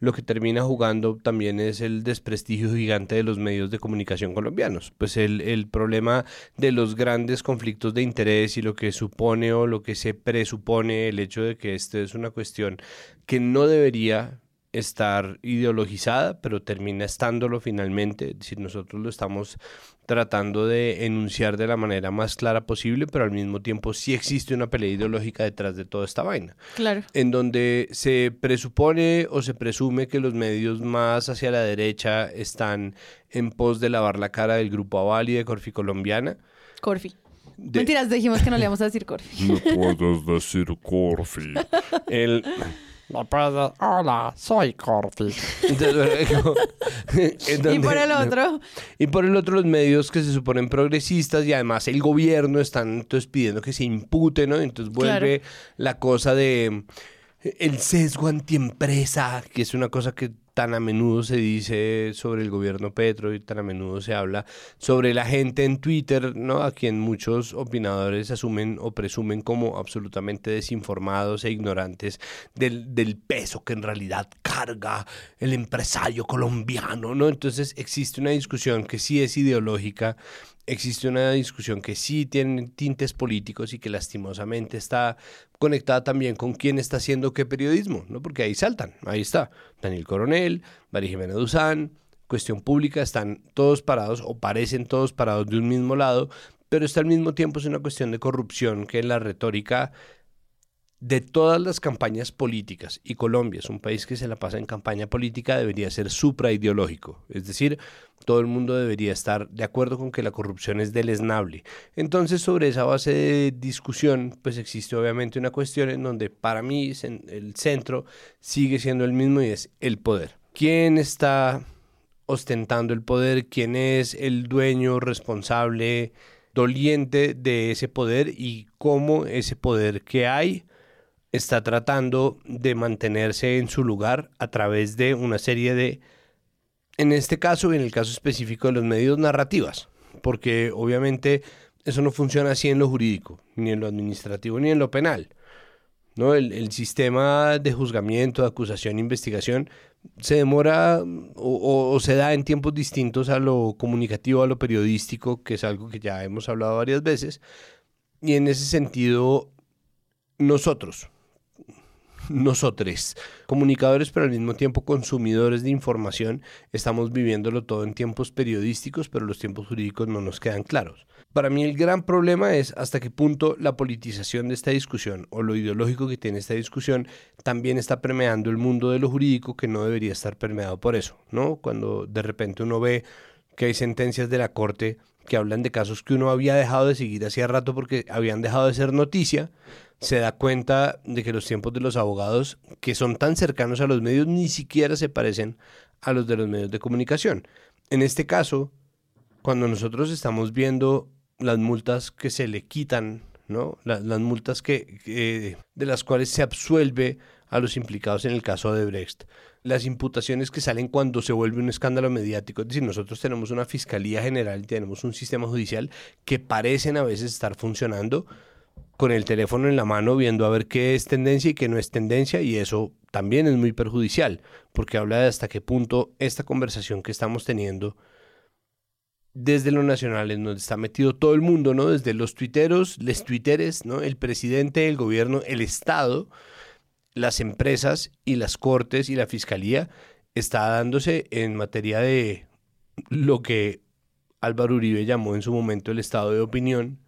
lo que termina jugando también es el desprestigio gigante de los medios de comunicación colombianos. Pues el, el, problema de los grandes conflictos de interés y lo que supone o lo que se presupone el hecho de que esto es una cuestión que no debería estar ideologizada, pero termina estándolo finalmente. Es decir, nosotros lo estamos tratando de enunciar de la manera más clara posible, pero al mismo tiempo sí existe una pelea ideológica detrás de toda esta vaina. Claro. En donde se presupone o se presume que los medios más hacia la derecha están en pos de lavar la cara del grupo Aval y de Corfi Colombiana. Corfi. De... Mentiras, dijimos que no le íbamos a decir Corfi. No puedes decir Corfi. El... No puedo. Hola, soy Corfi. *laughs* y por el otro. Y por el otro, los medios que se suponen progresistas y además el gobierno están entonces pidiendo que se impute, ¿no? Entonces vuelve claro. la cosa de el sesgo antiempresa, que es una cosa que tan a menudo se dice sobre el gobierno Petro y tan a menudo se habla sobre la gente en Twitter, ¿no? A quien muchos opinadores asumen o presumen como absolutamente desinformados e ignorantes del, del peso que en realidad carga el empresario colombiano, ¿no? Entonces existe una discusión que sí es ideológica existe una discusión que sí tiene tintes políticos y que lastimosamente está conectada también con quién está haciendo qué periodismo, ¿no? Porque ahí saltan, ahí está, Daniel Coronel, María Jimena Duzán, Cuestión Pública, están todos parados o parecen todos parados de un mismo lado, pero está al mismo tiempo es una cuestión de corrupción que en la retórica de todas las campañas políticas, y Colombia es un país que se la pasa en campaña política, debería ser supraideológico. Es decir, todo el mundo debería estar de acuerdo con que la corrupción es deleznable. Entonces, sobre esa base de discusión, pues existe obviamente una cuestión en donde para mí el centro sigue siendo el mismo y es el poder. ¿Quién está ostentando el poder? ¿Quién es el dueño responsable, doliente de ese poder y cómo ese poder que hay está tratando de mantenerse en su lugar a través de una serie de, en este caso y en el caso específico de los medios narrativas, porque obviamente eso no funciona así en lo jurídico, ni en lo administrativo, ni en lo penal. ¿no? El, el sistema de juzgamiento, acusación investigación se demora o, se da en tiempos distintos a lo comunicativo, a lo periodístico, que es algo que ya hemos hablado varias veces. Y en ese sentido, nosotros, nosotros, comunicadores pero al mismo tiempo consumidores de información, estamos viviéndolo todo en tiempos periodísticos, pero los tiempos jurídicos no nos quedan claros. Para mí el gran problema es hasta qué punto la politización de esta discusión o lo ideológico que tiene esta discusión también está permeando el mundo de lo jurídico que no debería estar permeado por eso, ¿no? Cuando de repente uno ve que hay sentencias de la Corte que hablan de casos que uno había dejado de seguir hacía rato porque habían dejado de ser noticia, se da cuenta de que los tiempos de los abogados, que son tan cercanos a los medios, ni siquiera se parecen a los de los medios de comunicación. En este caso, cuando nosotros estamos viendo las multas que se le quitan, ¿no? las multas que, de las cuales se absuelve a los implicados en el caso de Brecht. Las imputaciones que salen cuando se vuelve un escándalo mediático. Es decir, nosotros tenemos una fiscalía general y tenemos un sistema judicial que parecen a veces estar funcionando con el teléfono en la mano viendo a ver qué es tendencia y qué no es tendencia y eso también es muy perjudicial porque habla de hasta qué punto esta conversación que estamos teniendo desde lo nacional en donde está metido todo el mundo, ¿no? Desde los tuiteros, les tuiteres, ¿no? El presidente, el gobierno, el Estado, las empresas y las cortes y la fiscalía está dándose en materia de lo que Álvaro Uribe llamó en su momento el estado de opinión,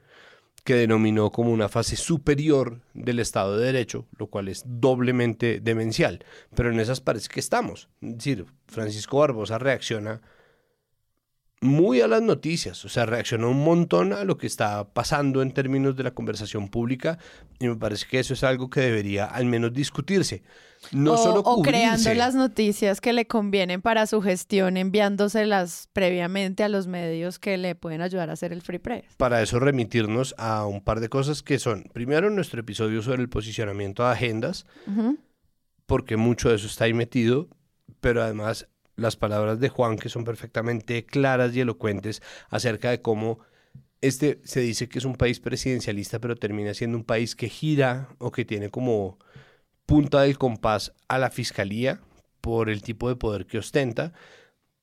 que denominó como una fase superior del Estado de Derecho, lo cual es doblemente demencial. Pero en esas parece que estamos. Francisco Barbosa reacciona muy a las noticias, o sea, reaccionó un montón a lo que está pasando en términos de la conversación pública y me parece que eso es algo que debería al menos discutirse. No o, solo o creando las noticias que le convienen para su gestión, enviándoselas previamente a los medios que le pueden ayudar a hacer el free press. Para eso remitirnos a un par de cosas que son, primero, nuestro episodio sobre el posicionamiento de agendas, porque mucho de eso está ahí metido, pero además las palabras de Juan que son perfectamente claras y elocuentes acerca de cómo este se dice que es un país presidencialista, pero termina siendo un país que gira o que tiene como punta del compás a la fiscalía por el tipo de poder que ostenta.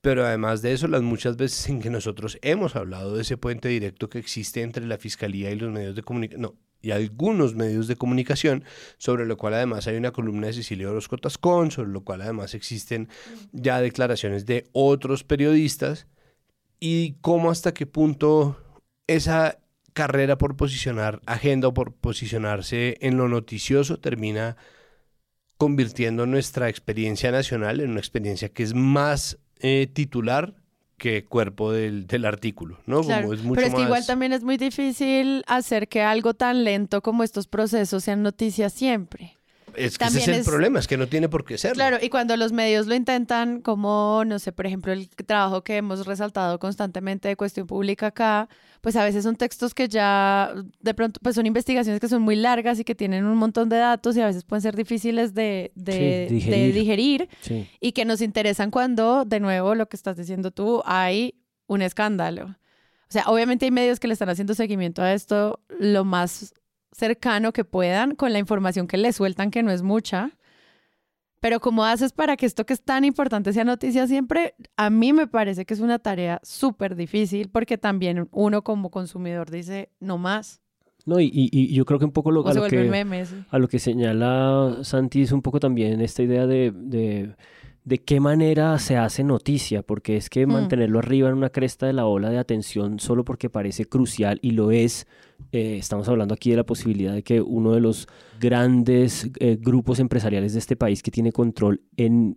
Pero además de eso, las muchas veces en que nosotros hemos hablado de ese puente directo que existe entre la fiscalía y los medios de comunicación, no, y algunos medios de comunicación, sobre lo cual además hay una columna de Cecilia Orozco Tascón, sobre lo cual además existen ya declaraciones de otros periodistas, y cómo hasta qué punto esa carrera por posicionar agenda o por posicionarse en lo noticioso termina convirtiendo nuestra experiencia nacional en una experiencia que es más eh, titular que cuerpo del, del artículo, ¿no? Claro, Como es mucho Pero es que igual también es muy difícil hacer que algo tan lento como estos procesos sean noticias siempre. Es que ese es el es- problema, es que no tiene por qué serlo. Claro, y cuando los medios lo intentan, como, no sé, por ejemplo, el trabajo que hemos resaltado constantemente de cuestión pública acá, pues a veces son textos que ya, de pronto, pues son investigaciones que son muy largas y que tienen un montón de datos y a veces pueden ser difíciles de, de, Sí, de digerir. digerir Sí. y que nos interesan cuando, de nuevo, lo que estás diciendo tú, hay un escándalo. O sea, obviamente hay medios que le están haciendo seguimiento a esto lo más cercano que puedan con la información que le sueltan, que no es mucha. Pero ¿cómo haces para que esto que es tan importante sea noticia siempre? A mí me parece que es una tarea súper difícil porque también uno como consumidor dice, no más. No, y, y- y yo creo que un poco lo, a, lo que, un meme, sí. a lo que señala Santi es un poco también esta idea de, de, de qué manera se hace noticia, porque es que Hmm. mantenerlo arriba en una cresta de la ola de atención solo porque parece crucial y lo es. eh, estamos hablando aquí de la posibilidad de que uno de los grandes eh, grupos empresariales de este país que tiene control en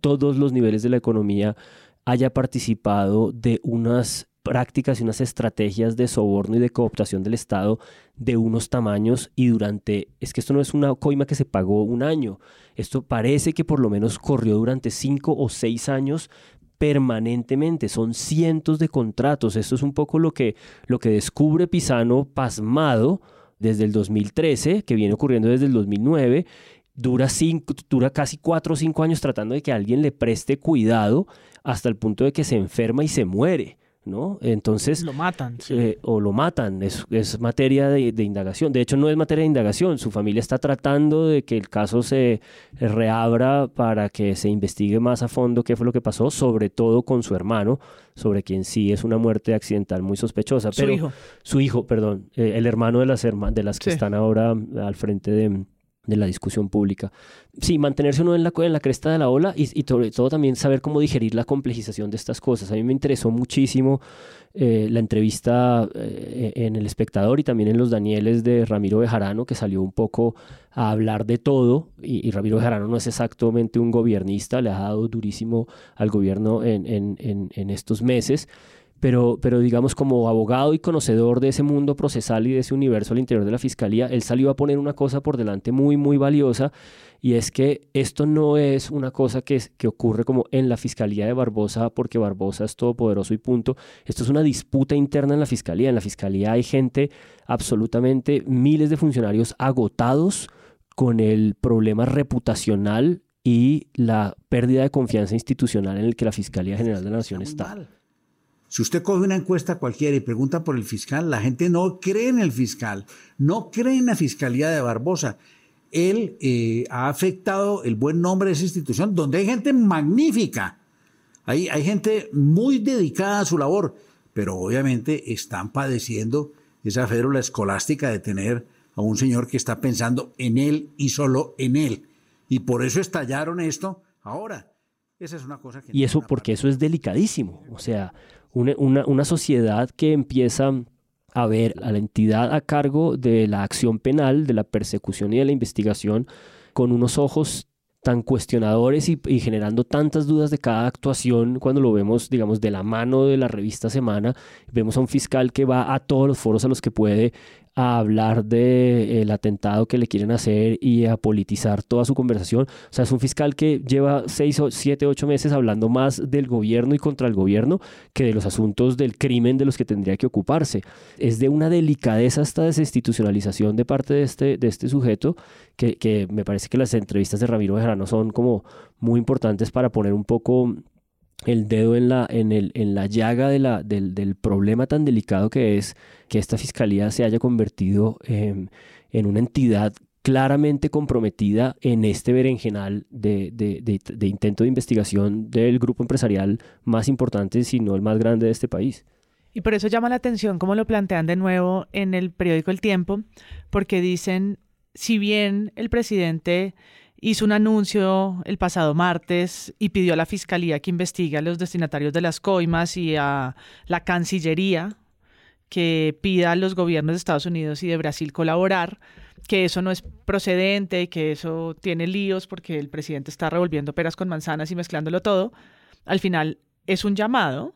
todos los niveles de la economía haya participado de unas prácticas y unas estrategias de soborno y de cooptación del Estado de unos tamaños y durante, es que esto no es una coima que se pagó un año, esto parece que por lo menos corrió durante cinco o seis años permanentemente, son cientos de contratos, esto es un poco lo que, lo que descubre Pisano pasmado desde el 2013, que viene ocurriendo desde el 2009, dura, cinco, dura casi cuatro o cinco años tratando de que alguien le preste cuidado hasta el punto de que se enferma y se muere. ¿No? Entonces... Lo matan. eh, o lo matan, es, es materia de, de indagación. De hecho, no es materia de indagación. Su familia está tratando de que el caso se reabra para que se investigue más a fondo qué fue lo que pasó, sobre todo con su hermano, sobre quien sí es una muerte accidental muy sospechosa. Su pero, hijo. Su hijo, perdón. eh, el hermano de las, herma- de las que Sí. están ahora al frente de, de la discusión pública. Sí, mantenerse uno en la, en la cresta de la ola y, y sobre todo también saber cómo digerir la complejización de estas cosas. A mí me interesó muchísimo eh, la entrevista eh, en El Espectador y también en Los Danieles de Ramiro Bejarano, que salió un poco a hablar de todo. Y, y Ramiro Bejarano no es exactamente un gobernista, le ha dado durísimo al gobierno en, en, en, en estos meses pero, pero digamos como abogado y conocedor de ese mundo procesal y de ese universo al interior de la fiscalía, él salió a poner una cosa por delante muy, muy valiosa y es que esto no es una cosa que, que ocurre como en la fiscalía de Barbosa porque Barbosa es todopoderoso y punto. Esto es una disputa interna en la fiscalía. En la fiscalía hay gente, absolutamente miles de funcionarios agotados con el problema reputacional y la pérdida de confianza institucional en el que la Fiscalía General de la Nación está. Si usted coge una encuesta cualquiera y pregunta por el fiscal, la gente no cree en el fiscal, no cree en la fiscalía de Barbosa. Él eh, ha afectado el buen nombre de esa institución, donde hay gente magnífica, hay, hay gente muy dedicada a su labor, pero obviamente están padeciendo esa férula escolástica de tener a un señor que está pensando en él y solo en él. Y por eso estallaron esto ahora. Esa es una cosa que... Y eso porque eso es delicadísimo. O sea, una, una, sociedad que empieza a ver a la entidad a cargo de la acción penal, de la persecución y de la investigación con unos ojos tan cuestionadores y, generando tantas dudas de cada actuación cuando lo vemos, digamos, de la mano de la revista Semana. Vemos a un fiscal que va a todos los foros a los que puede a hablar del el atentado que le quieren hacer y a politizar toda su conversación. O sea, es un fiscal que lleva seis siete, ocho meses hablando más del gobierno y contra el gobierno que de los asuntos del crimen de los que tendría que ocuparse. Es de una delicadeza esta desinstitucionalización de parte de este, de este sujeto que, que me parece que las entrevistas de Ramiro Bejarano son como muy importantes para poner un poco el dedo en la, en el, en la llaga la, del, del, problema tan delicado que es que esta fiscalía se haya convertido eh, en una entidad claramente comprometida en este berenjenal de, de, de, de, intento de investigación del grupo empresarial más importante, si no el más grande de este país. Y por eso llama la atención como lo plantean de nuevo en el periódico El Tiempo, porque dicen, si bien el presidente hizo un anuncio el pasado martes y pidió a la Fiscalía que investigue a los destinatarios de las coimas y a la Cancillería que pida a los gobiernos de Estados Unidos y de Brasil colaborar, que eso no es procedente, que eso tiene líos porque el presidente está revolviendo peras con manzanas y mezclándolo todo. Al final es un llamado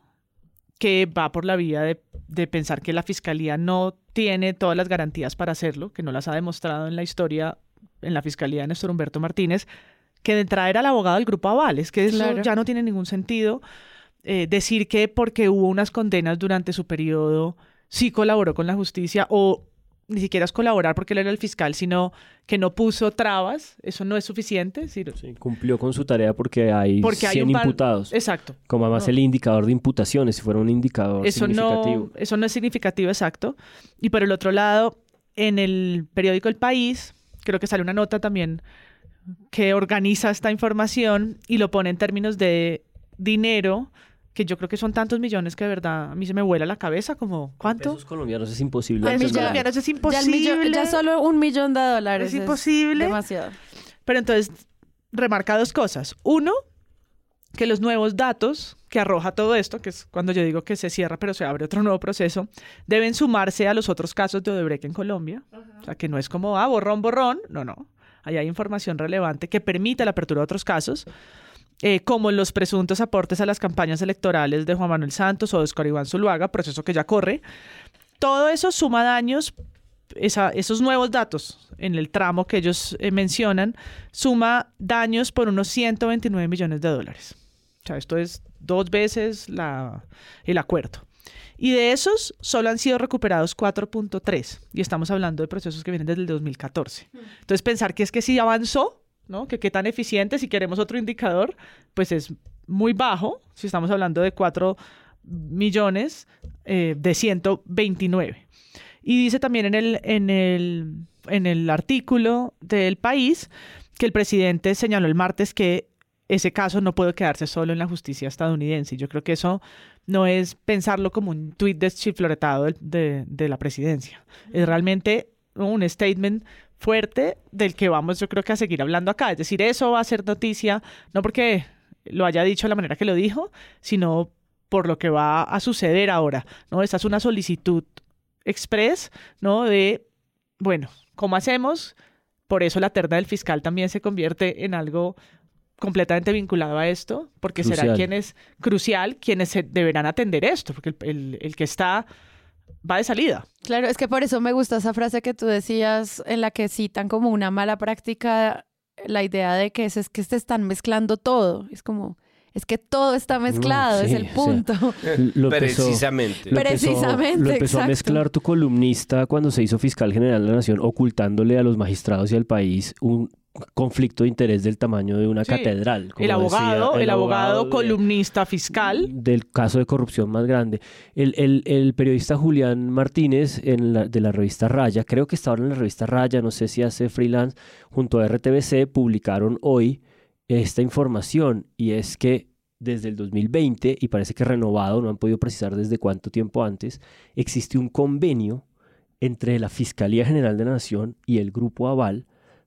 que va por la vía de, de pensar que la Fiscalía no tiene todas las garantías para hacerlo, que no las ha demostrado en la historia en la Fiscalía de Néstor Humberto Martínez, que de traer al abogado del Grupo Aval. Es que eso claro. ya no tiene ningún sentido. Eh, decir que porque hubo unas condenas durante su periodo sí colaboró con la justicia o ni siquiera es colaborar porque él era el fiscal, sino que no puso trabas, eso no es suficiente. Sí, cumplió con su tarea porque hay porque 100 hay par... imputados. Exacto. Como además no. el indicador de imputaciones, si fuera un indicador eso significativo. No, eso no es significativo, exacto. Y por el otro lado, en el periódico El País, creo que sale una nota también que organiza esta información y lo pone en términos de dinero, que yo creo que son tantos millones que de verdad a mí se me vuela la cabeza, como ¿cuánto? Pesos colombianos es imposible. Pesos colombianos es imposible. Ya, millón, ya, solo un millón de dólares. Es imposible. Es demasiado. Pero entonces, remarca dos cosas. Uno, que los nuevos datos que arroja todo esto, que es cuando yo digo que se cierra pero se abre otro nuevo proceso, deben sumarse a los otros casos de Odebrecht en Colombia. O sea, que no es como, ah, borrón, borrón. No, no. Ahí hay información relevante que permite la apertura de otros casos, eh, como los presuntos aportes a las campañas electorales de Juan Manuel Santos o de Oscar Iván Zuluaga, proceso que ya corre. Todo eso suma daños esos nuevos datos en el tramo que ellos eh, mencionan, suma daños por unos 129 millones de dólares. O sea, esto es dos veces la, el acuerdo. Y de esos solo han sido recuperados 4.3. Y estamos hablando de procesos que vienen desde el 2014. Entonces, pensar que es que sí avanzó, ¿no? Que qué tan eficiente, si queremos otro indicador, pues es muy bajo. Si estamos hablando de 4 millones eh, de 129. Y dice también en el, en el, en el artículo del país que el presidente señaló el martes que ese caso no puede quedarse solo en la justicia estadounidense. Yo creo que eso no es pensarlo como un tuit deschifloretado de, de, de, la presidencia. Es realmente un statement fuerte del que vamos yo creo que a seguir hablando acá. Es decir, eso va a ser noticia, no porque lo haya dicho de la manera que lo dijo, sino por lo que va a suceder ahora, ¿no? Esta es una solicitud express, ¿no? De, bueno, ¿cómo hacemos? Por eso la terna del fiscal también se convierte en algo completamente vinculado a esto, porque será quien es crucial, quienes se deberán atender esto, porque el, el- el que está va de salida. Claro, es que por eso me gusta esa frase que tú decías en la que citan como una mala práctica la idea de que es, es que se están mezclando todo. Es como, es que todo está mezclado, es sí, el o sea, punto. *laughs* Lo empezó- Precisamente. lo empezó- Precisamente, Lo empezó a mezclar tu columnista cuando se hizo fiscal general de la Nación, ocultándole a los magistrados y al país un conflicto de interés del tamaño de una Sí. catedral. como El abogado, decía, el, abogado, de- columnista fiscal. del caso de corrupción más grande. El, el- el periodista Julián Martínez en la- de la revista Raya, creo que estaba en la revista Raya, no sé si hace freelance, junto a RTBC, publicaron hoy esta información y es que desde el 2020, y parece que renovado, no han podido precisar desde cuánto tiempo antes, existe un convenio entre la Fiscalía General de la Nación y el Grupo Aval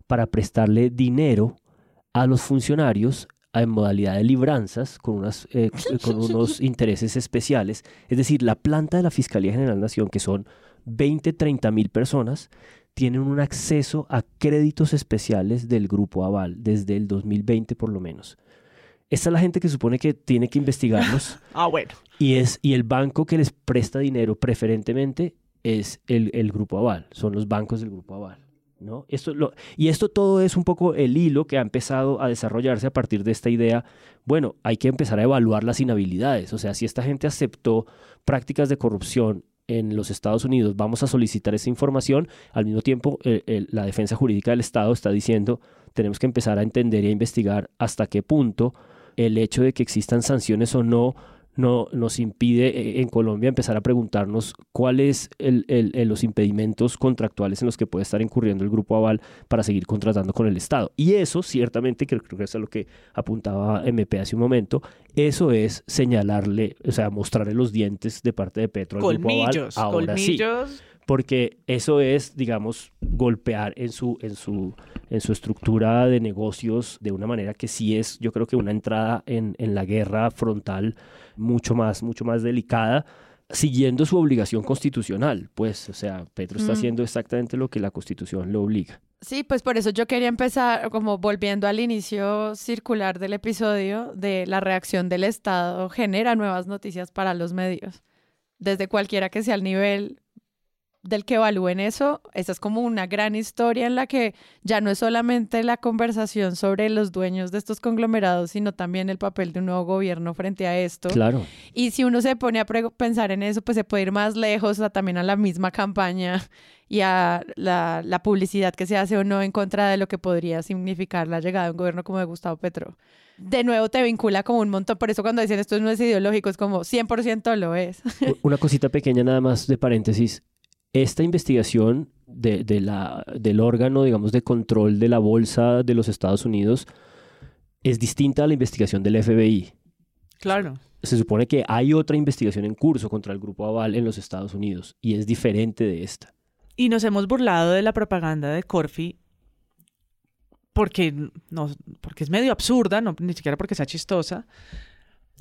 para prestarle dinero a los funcionarios en modalidad de libranzas con, unas, eh, *laughs* con unos intereses especiales. Es decir, la planta de la Fiscalía General de la Nación, que son 20, 30 mil personas, tienen un acceso a créditos especiales del Grupo Aval desde el 2020 por lo menos. Esta es la gente que supone que tiene que investigarlos *laughs* Ah, bueno. y, es, y el banco que les presta dinero preferentemente es el, el Grupo Aval, son los bancos del Grupo Aval. ¿No? Esto lo, y esto todo es un poco el hilo que ha empezado a desarrollarse a partir de esta idea, bueno, hay que empezar a evaluar las inhabilidades, o sea, si esta gente aceptó prácticas de corrupción en los Estados Unidos, vamos a solicitar esa información, al mismo tiempo la defensa jurídica del Estado está diciendo, tenemos que empezar a entender y a investigar hasta qué punto el hecho de que existan sanciones o no no nos impide eh, en Colombia empezar a preguntarnos cuáles el, el- el- los impedimentos contractuales en los que puede estar incurriendo el Grupo Aval para seguir contratando con el Estado. Y eso, ciertamente, que creo que es a lo que apuntaba MP hace un momento, eso es señalarle, o sea, mostrarle los dientes de parte de Petro al Grupo Aval. Colmillos, Ahora sí. Porque eso es, digamos, golpear en su, en su, en su estructura de negocios de una manera que sí es, yo creo que una entrada en, en la guerra frontal mucho más, mucho más delicada, siguiendo su obligación constitucional. Pues, o sea, Petro está Mm. haciendo exactamente lo que la constitución le obliga. Sí, pues por eso yo quería empezar como volviendo al inicio circular del episodio de la reacción del Estado genera nuevas noticias para los medios. Desde cualquiera que sea el nivel del que evalúen eso, esa es como una gran historia en la que ya no es solamente la conversación sobre los dueños de estos conglomerados, sino también el papel de un nuevo gobierno frente a esto. Claro. Y si uno se pone a pensar en eso, pues se puede ir más lejos, a- también a la misma campaña y a la, la publicidad que se hace o no en contra de lo que podría significar la llegada de un gobierno como de Gustavo Petro. De nuevo te vincula como un montón, por eso cuando dicen esto no es ideológico, es como 100% lo es. Una cosita pequeña nada más de paréntesis. Esta investigación de, de la, del órgano, digamos, de control de la bolsa de los Estados Unidos es distinta a la investigación del FBI. Claro. Se supone que hay otra investigación en curso contra el Grupo Aval en los Estados Unidos y es diferente de esta. Y nos hemos burlado de la propaganda de Corfi porque, no, porque es medio absurda, no, ni siquiera porque sea chistosa,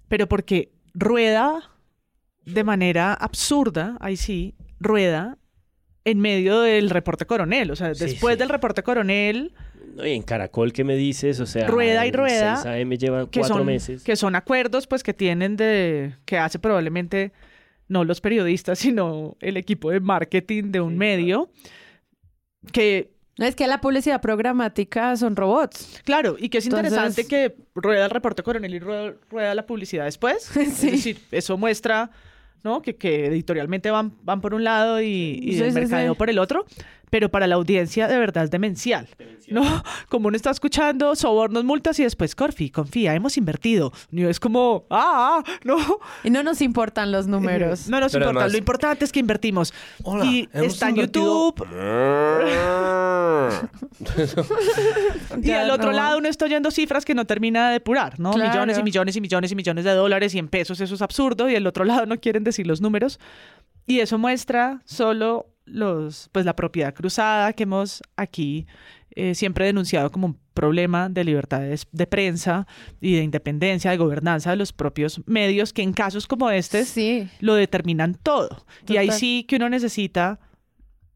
pero porque rueda de manera absurda, ahí sí, rueda en medio del reporte coronel. O sea, Sí, después sí. del reporte coronel, No, y en Caracol, ¿qué me dices? O sea, rueda y rueda. 6am lleva que cuatro son, meses. que son acuerdos pues que tienen de que hace probablemente no los periodistas sino el equipo de marketing de un medio que No es que la publicidad programática son robots. Claro, y que es Entonces- interesante que rueda el reporte coronel y rueda, rueda la publicidad después. *laughs* Es decir, eso muestra ¿no? que, que editorialmente van, van por un lado y, y Sí, el sí, mercadeo sí. por el otro, pero para la audiencia de verdad es demencial. ¿no? *laughs* Como uno está escuchando sobornos, multas y después, Corfi, confía, hemos invertido. Y es como, ah, ah, no. Y no nos importan los números. No nos Pero importa, además- lo importante es que invertimos. Hola, y está en invertido- YouTube. *laughs* Y al otro no. lado uno está oyendo cifras que no termina de depurar, ¿no? Claro. Millones y millones y millones y millones de dólares y en pesos, eso es absurdo. Y el otro *laughs* lado no quieren decir los números. Y eso muestra solo los, pues la propiedad cruzada que hemos aquí eh, siempre denunciado como un problema de libertad de, prensa y de independencia, de gobernanza de los propios medios, que en casos como este lo determinan todo. Y ahí sí que uno necesita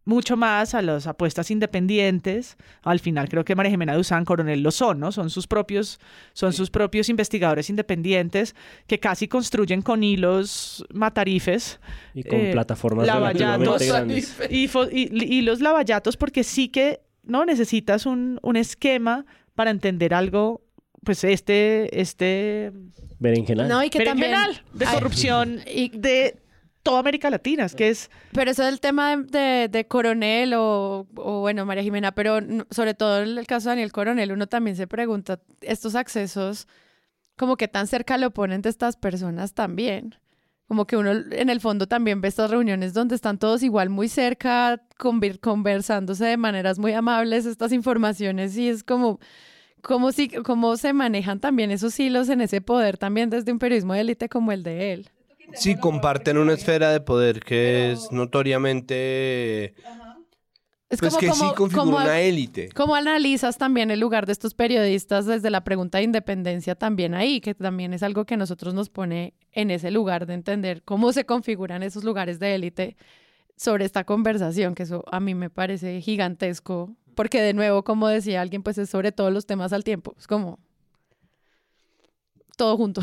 mucho más a las apuestas independientes. Al final creo que María Jimena Duzán, Coronel lo son, ¿no? Son sus propios, son sus propios investigadores independientes que casi construyen con hilos matarifes. Y con plataformas lavallatos grandes. y, y- y los lavallatos porque sí que no necesitas un, un esquema para entender algo, pues este, este Berenjenal. No, y que también... berenjenal de Ay, corrupción *laughs* de toda América Latina, es que es Pero eso del tema de, Coronel o, bueno, María Jimena, pero sobre todo el caso de Daniel Coronel, uno también se pregunta, estos accesos, como que tan cerca lo ponen de estas personas también. Como que uno en el fondo también ve estas reuniones donde están todos igual muy cerca, conver- conversándose de maneras muy amables estas informaciones y es como, como si, cómo se manejan también esos hilos en ese poder también desde un periodismo de élite como el de él. Sí, comparten una esfera de poder que es notoriamente... Es pues como- que sí como- configura como- una élite. ¿Cómo analizas también el lugar de estos periodistas desde la pregunta de independencia también ahí, que también es algo que a nosotros nos pone en ese lugar de entender cómo se configuran esos lugares de élite sobre esta conversación, que eso a mí me parece gigantesco, porque de nuevo, como decía alguien, pues es sobre todos los temas al tiempo, es como todo junto.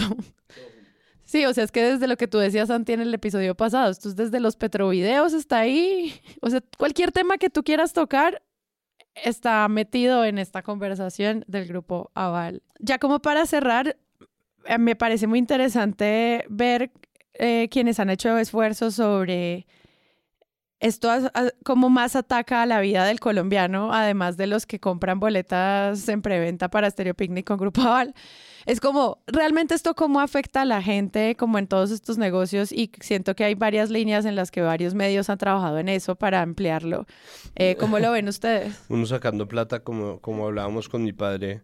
Sí, o sea, es que desde lo que tú decías, Santi, en el episodio pasado, esto es desde los petrovideos, está ahí. O sea, cualquier tema que tú quieras tocar está metido en esta conversación del grupo Aval. Ya como para cerrar, eh, me parece muy interesante ver eh, quienes han hecho esfuerzos sobre esto, a- a- cómo más ataca a la vida del colombiano, además de los que compran boletas en preventa para Stereo Picnic con Grupo Aval. Es como, realmente esto cómo afecta a la gente, como en todos estos negocios, y siento que hay varias líneas en las que varios medios han trabajado en eso para ampliarlo. Eh, ¿Cómo lo ven *laughs* ustedes? Uno sacando plata, como, como hablábamos con mi padre,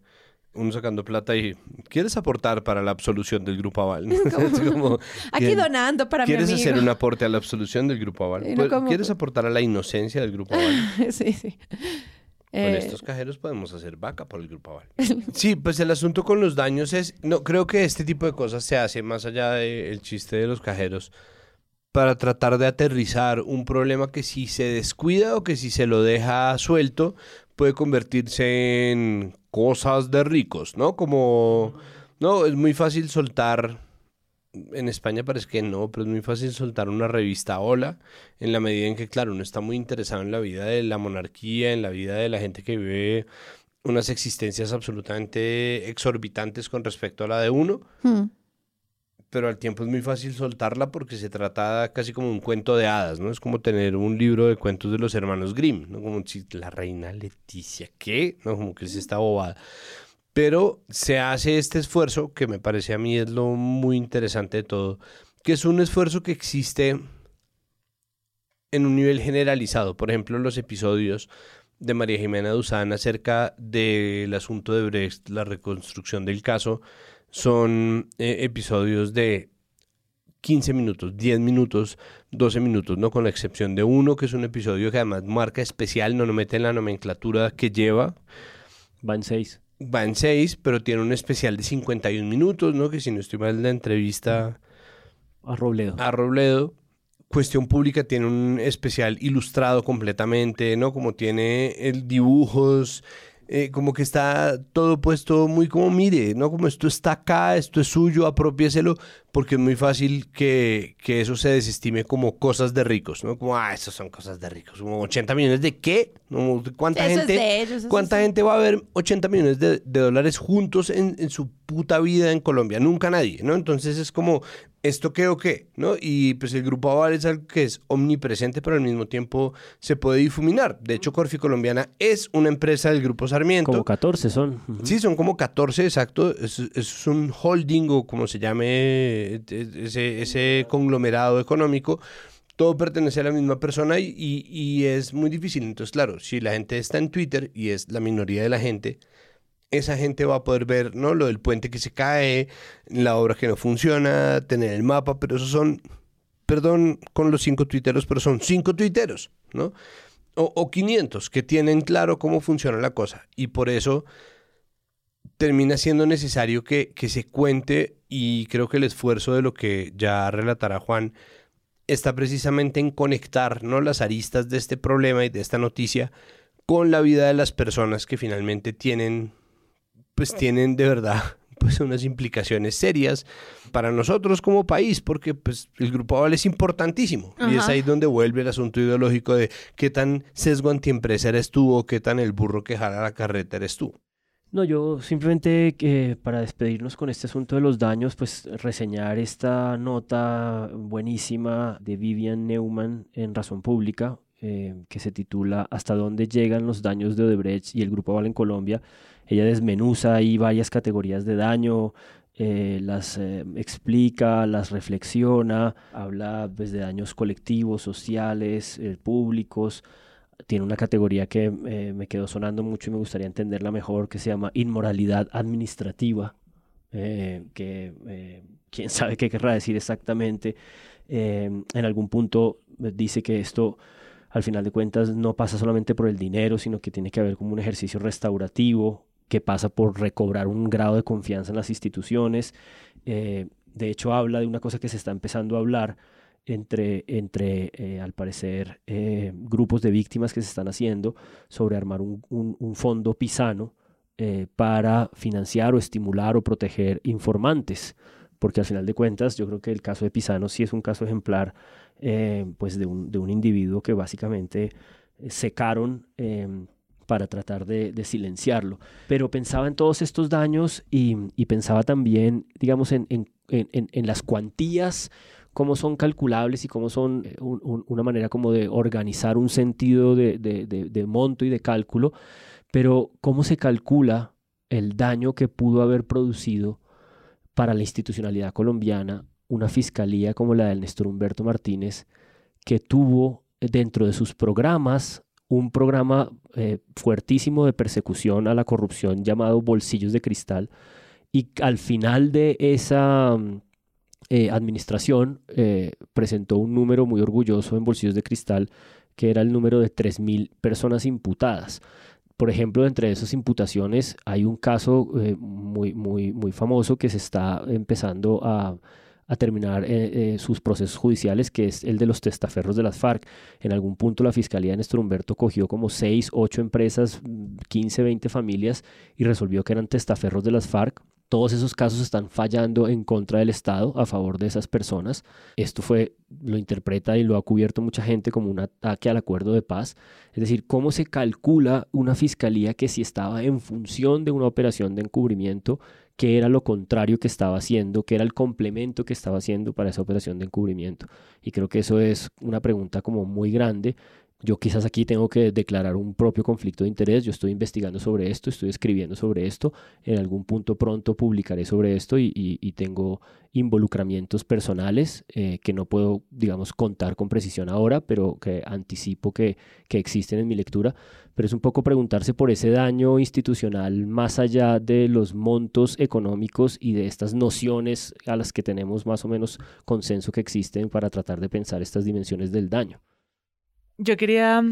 uno sacando plata y ¿quieres aportar para la absolución del Grupo Aval? *laughs* *laughs* Como, Aquí ¿qué- donando para mi ¿Quieres amigo. hacer un aporte a la absolución del Grupo Aval? No Pues, como- ¿Quieres aportar a la inocencia del Grupo Aval? *laughs* sí, sí. Con Eh, estos cajeros podemos hacer vaca por el Grupo Aval. Sí, pues el asunto con los daños es, no, creo que este tipo de cosas se hace más allá del chiste de los cajeros para tratar de aterrizar un problema que si se descuida o que si se lo deja suelto puede convertirse en cosas de ricos, ¿no? Como, no, es muy fácil soltar, en España parece que no, pero es muy fácil soltar una revista Hola en la medida en que, claro, uno está muy interesado en la vida de la monarquía, en la vida de la gente que vive unas existencias absolutamente exorbitantes con respecto a la de uno, Hmm. Pero al tiempo es muy fácil soltarla porque se trata casi como un cuento de hadas, ¿no? Es como tener un libro de cuentos de los hermanos Grimm, ¿no? Como si la reina Leticia, ¿qué? ¿No? Como que es esta bobada. Pero se hace este esfuerzo, que me parece a mí es lo muy interesante de todo, que es un esfuerzo que existe en un nivel generalizado. Por ejemplo, los episodios de María Jimena Duzán acerca del asunto de Brecht, la reconstrucción del caso, son eh, episodios de 15 minutos, 10 minutos, 12 minutos, ¿no? Con la excepción de uno, que es un episodio que además marca especial, no lo mete en la nomenclatura que lleva. Va en 6. Va en 6, pero tiene un especial de 51 minutos, ¿no? Que si no estoy mal, la entrevista a Robledo. A Robledo. Cuestión Pública tiene un especial ilustrado completamente, ¿no? Como tiene el dibujos, eh, como que está todo puesto muy como, mire, ¿no? Como esto está acá, esto es suyo, apropiéselo, porque es muy fácil que, que eso se desestime como cosas de ricos, ¿no? Como, ah, esas son cosas de ricos, como 80 millones de qué, ¿No? ¿cuánta Eso es gente, de ellos, eso cuánta sí. gente va a ver 80 millones de, de dólares juntos en, en su puta vida en Colombia? Nunca nadie, ¿no? Entonces es como, ¿esto qué o qué? ¿No? Y pues el grupo Aval es algo que es omnipresente, pero al mismo tiempo se puede difuminar. De hecho, Corfi Colombiana es una empresa del grupo Sarmiento. Como 14 son. Sí, son como 14, exacto. Es, es un holding o como se llame eh, ese, ese conglomerado económico. Todo pertenece a la misma persona y, y- y es muy difícil. Entonces, claro, si la gente está en Twitter y es la minoría de la gente, esa gente va a poder ver ¿no? lo del puente que se cae, la obra que no funciona, tener el mapa, pero esos son, perdón con los cinco tuiteros, pero son cinco tuiteros. ¿no? O, o 500 que tienen claro cómo funciona la cosa. Y por eso termina siendo necesario que, que se cuente y creo que el esfuerzo de lo que ya relatará Juan está precisamente en conectar ¿no? las aristas de este problema y de esta noticia con la vida de las personas que finalmente tienen, pues tienen de verdad *laughs* pues unas implicaciones serias para nosotros como país, porque pues el Grupo Aval es importantísimo. Y es ahí donde vuelve el asunto ideológico de qué tan sesgo antiempresa eres tú o qué tan el burro que jala la carreta eres tú. No, yo simplemente que para despedirnos con este asunto de los daños, pues reseñar esta nota buenísima de Vivian Neumann en Razón Pública, eh, que se titula ¿Hasta dónde llegan los daños de Odebrecht y el Grupo Aval en Colombia? Ella desmenuza ahí varias categorías de daño, eh, las eh, explica, las reflexiona, habla pues, de daños colectivos, sociales, eh, públicos, tiene una categoría que eh, me quedó sonando mucho y me gustaría entenderla mejor, que se llama inmoralidad administrativa, eh, que eh, quién sabe qué querrá decir exactamente. Eh, en algún punto dice que esto, al final de cuentas, no pasa solamente por el dinero, sino que tiene que haber como un ejercicio restaurativo que pasa por recobrar un grado de confianza en las instituciones. De hecho, habla de una cosa que se está empezando a hablar entre, entre eh, al parecer, eh, grupos de víctimas que se están haciendo sobre armar un, un- un fondo pisano eh, para financiar o estimular o proteger informantes. Porque al final de cuentas, yo creo que el caso de Pisano sí es un caso ejemplar eh, pues de, un, de un individuo que básicamente eh, secaron eh, para tratar de, de silenciarlo. Pero pensaba en todos estos daños y, y pensaba también, digamos, en, en- en- en- en las cuantías cómo son calculables y cómo son eh, un- un- una manera como de organizar un sentido de, de- de- monto y de cálculo, pero cómo se calcula el daño que pudo haber producido para la institucionalidad colombiana una fiscalía como la del Néstor Humberto Martínez, que tuvo dentro de sus programas un programa eh, fuertísimo de persecución a la corrupción llamado Bolsillos de Cristal, y al final de esa mm, eh, administración eh, presentó un número muy orgulloso en Bolsillos de Cristal, que era el número de 3.000 personas imputadas. Por ejemplo, entre esas imputaciones hay un caso eh, muy, muy, muy famoso que se está empezando a, a terminar sus procesos judiciales, que es el de los testaferros de las FARC. En algún punto la Fiscalía de Néstor Humberto cogió como 6, 8 empresas, mm, 15, 20 familias y resolvió que eran testaferros de las FARC. Todos esos casos están fallando en contra del Estado a favor de esas personas. Esto fue, lo interpreta y lo ha cubierto mucha gente como un ataque al acuerdo de paz. Es decir, cómo se calcula una fiscalía que si estaba en función de una operación de encubrimiento, qué era lo contrario que estaba haciendo, qué era el complemento que estaba haciendo para esa operación de encubrimiento. Y creo que eso es una pregunta como muy grande. Yo quizás aquí tengo que declarar un propio conflicto de interés. Yo estoy investigando sobre esto, estoy escribiendo sobre esto. En algún punto pronto publicaré sobre esto y, tengo involucramientos personales eh, que no puedo, digamos, contar con precisión ahora, pero que anticipo que existen en mi lectura. Pero es un poco preguntarse por ese daño institucional más allá de los montos económicos y de estas nociones a las que tenemos más o menos consenso que existen para tratar de pensar estas dimensiones del daño. Yo quería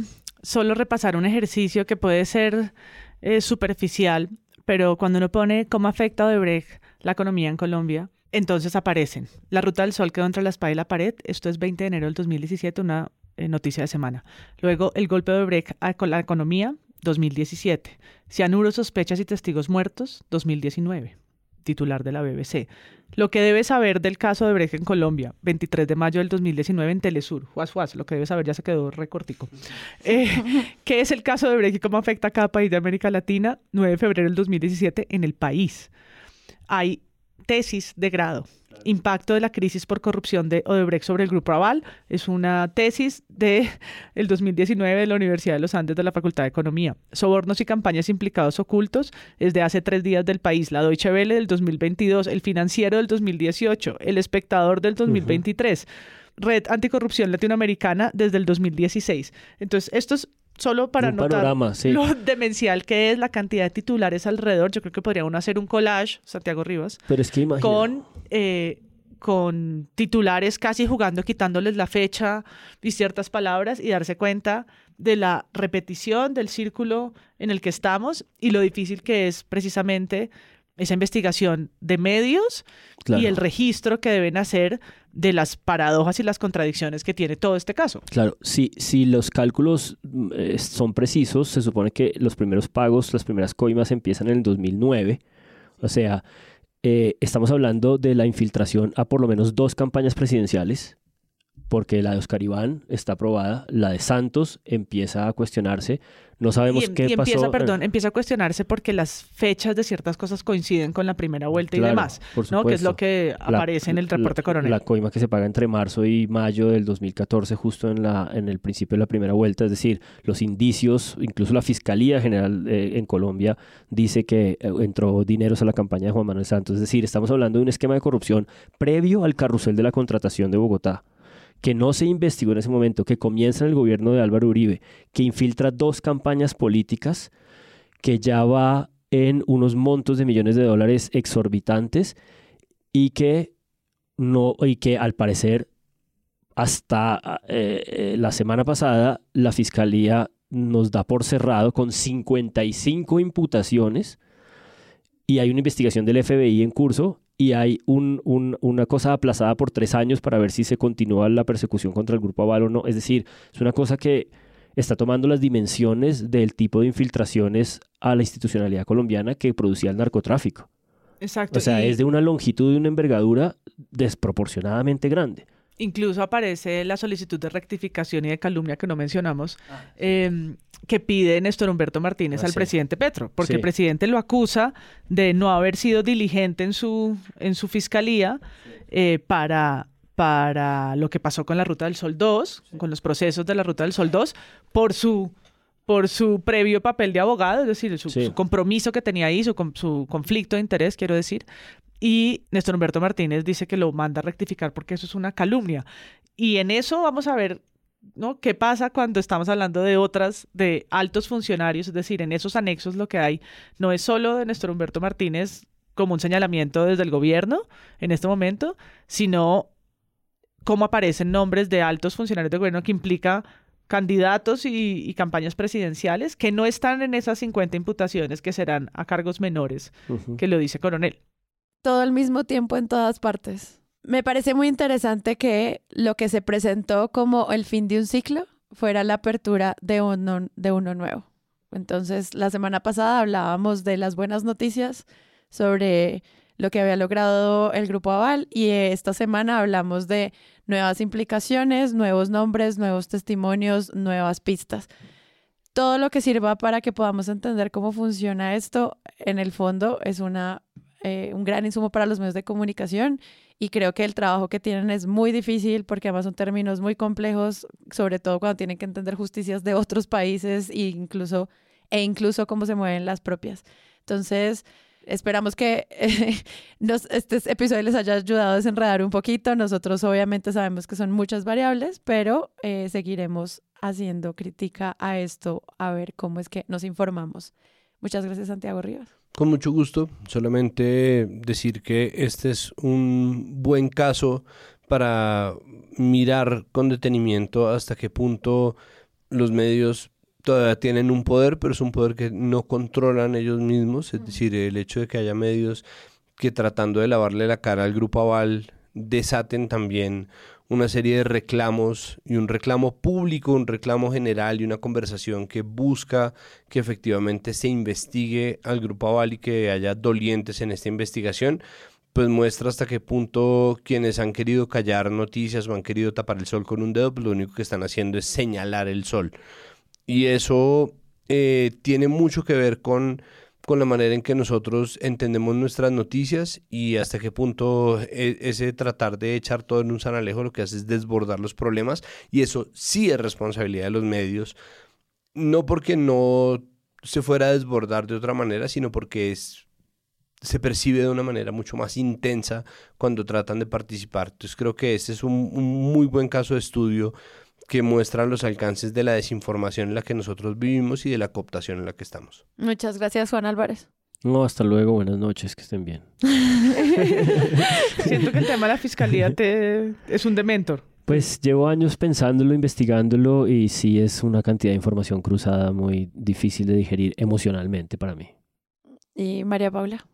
solo repasar un ejercicio que puede ser eh, superficial, pero cuando uno pone cómo afecta Odebrecht la economía en Colombia, entonces aparecen. La ruta del sol quedó entre la espada y la pared. Esto es 20 de enero del 2017, una eh, noticia de semana. Luego, el golpe de Odebrecht a la economía, 2017. Cianuro, sospechas y testigos muertos, 2019. Titular de la BBC. Lo que debe saber del caso de Brecht en Colombia, 23 de mayo del 2019 en Telesur. Juas, juas, lo que debe saber ya se quedó recortico. Eh, *laughs* ¿Qué es el caso de Brecht y cómo afecta a cada país de América Latina? 9 de febrero del 2017 en el país. Hay tesis de grado. Impacto de la crisis por corrupción de Odebrecht sobre el Grupo Aval. Es una tesis de *laughs* el 2019 de la Universidad de los Andes de la Facultad de Economía. Sobornos y campañas implicados ocultos es de hace tres días del país. La Deutsche Welle del 2022, El Financiero del 2018, El Espectador del 2023. Red Anticorrupción Latinoamericana desde el 2016. Entonces, esto es solo para Un notar panorama, sí. lo demencial que es la cantidad de titulares alrededor. Yo creo que podría uno hacer un collage, Santiago Rivas, Pero es que imagina. con eh, con titulares casi jugando, quitándoles la fecha y ciertas palabras y darse cuenta de la repetición del círculo en el que estamos y lo difícil que es precisamente esa investigación de medios y el registro que deben hacer de las paradojas y las contradicciones que tiene todo este caso. Claro, si, si los cálculos eh, son precisos, se supone que los primeros pagos, las primeras coimas empiezan en el 2009. O sea, eh, estamos hablando de la infiltración a por lo menos dos campañas presidenciales porque la de Oscar Iván está aprobada, la de Santos empieza a cuestionarse, no sabemos y, qué y pasó. empieza, perdón, empieza a cuestionarse porque las fechas de ciertas cosas coinciden con la primera vuelta y demás, por ¿no? Que es lo que La- aparece en el reporte coronel. La coima que se paga entre marzo y mayo del 2014, justo en, la, en el principio de la primera vuelta, es decir, los indicios, incluso la Fiscalía General eh, en Colombia dice que eh, entró dineros a la campaña de Juan Manuel Santos, es decir, estamos hablando de un esquema de corrupción previo al carrusel de la contratación de Bogotá que no se investigó en ese momento, que comienza en el gobierno de Álvaro Uribe, que infiltra dos campañas políticas, que ya va en unos montos de millones de dólares exorbitantes y que no y que al parecer hasta eh, eh, la semana pasada la fiscalía nos da por cerrado con 55 imputaciones y hay una investigación del FBI en curso y hay un- un- una cosa aplazada por tres años para ver si se continúa la persecución contra el grupo Aval o no. Es decir, es una cosa que está tomando las dimensiones del tipo de infiltraciones a la institucionalidad colombiana que producía el narcotráfico. Exacto. O sea, y es de una longitud y una envergadura desproporcionadamente grande. Incluso aparece la solicitud de rectificación y de calumnia que no mencionamos, eh, que pide Néstor Humberto Martínez Ah, al sí. presidente Petro, porque Sí. el presidente lo acusa de no haber sido diligente en su, en su fiscalía eh, para, para lo que pasó con la Ruta del Sol 2, con los procesos de la Ruta del Sol 2, por su por su previo papel de abogado, es decir, su, Sí. su compromiso que tenía ahí, su, su conflicto de interés, quiero decir. Y Néstor Humberto Martínez dice que lo manda a rectificar porque eso es una calumnia. Y en eso vamos a ver ¿no? qué pasa cuando estamos hablando de otras, de altos funcionarios, es decir, en esos anexos lo que hay no es solo de Néstor Humberto Martínez como un señalamiento desde el gobierno en este momento, sino cómo aparecen nombres de altos funcionarios de gobierno que implica candidatos y, y campañas presidenciales que no están en esas 50 imputaciones que serán a cargos menores, que lo dice Coronel. todo al mismo tiempo en todas partes. Me parece muy interesante que lo que se presentó como el fin de un ciclo fuera la apertura de uno, de uno nuevo. Entonces, la semana pasada hablábamos de las buenas noticias sobre lo que había logrado el Grupo Aval y esta semana hablamos de nuevas implicaciones, nuevos nombres, nuevos testimonios, nuevas pistas. Todo lo que sirva para que podamos entender cómo funciona esto, en el fondo, es una eh, un gran insumo para los medios de comunicación y creo que el trabajo que tienen es muy difícil porque además son términos muy complejos, sobre todo cuando tienen que entender justicias de otros países e incluso, e incluso cómo se mueven las propias. Entonces, esperamos que eh, *laughs* nos, este episodio les haya ayudado a desenredar un poquito. Nosotros obviamente sabemos que son muchas variables, pero eh, seguiremos haciendo crítica a esto, a ver cómo es que nos informamos. Muchas gracias, Santiago Rivas. Con mucho gusto, solamente decir que este es un buen caso para mirar con detenimiento hasta qué punto los medios todavía tienen un poder, pero es un poder que no controlan ellos mismos, es decir, el hecho de que haya medios que tratando de lavarle la cara al grupo Aval desaten también una serie de reclamos y un reclamo público, un reclamo general y una conversación que busca que efectivamente se investigue al grupo Aval y que haya dolientes en esta investigación, pues muestra hasta qué punto quienes han querido callar noticias o han querido tapar el sol con un dedo, pues lo único que están haciendo es señalar el sol. Y eso eh, tiene mucho que ver con con la manera en que nosotros entendemos nuestras noticias y hasta qué punto e- ese tratar de echar todo en un sanalejo lo que hace es desbordar los problemas y eso sí es responsabilidad de los medios, no porque no se fuera a desbordar de otra manera, sino porque es se percibe de una manera mucho más intensa cuando tratan de participar. Entonces creo que este es un muy buen caso de estudio que muestra los alcances de la desinformación en la que nosotros vivimos y de la cooptación en la que estamos. Muchas gracias, Juan Álvarez. No, hasta luego, buenas noches, que estén bien. *laughs* Siento que el tema de la fiscalía te... es un dementor. Pues llevo años pensándolo, investigándolo y sí es una cantidad de información cruzada muy difícil de digerir emocionalmente para mí. ¿Y María Paula?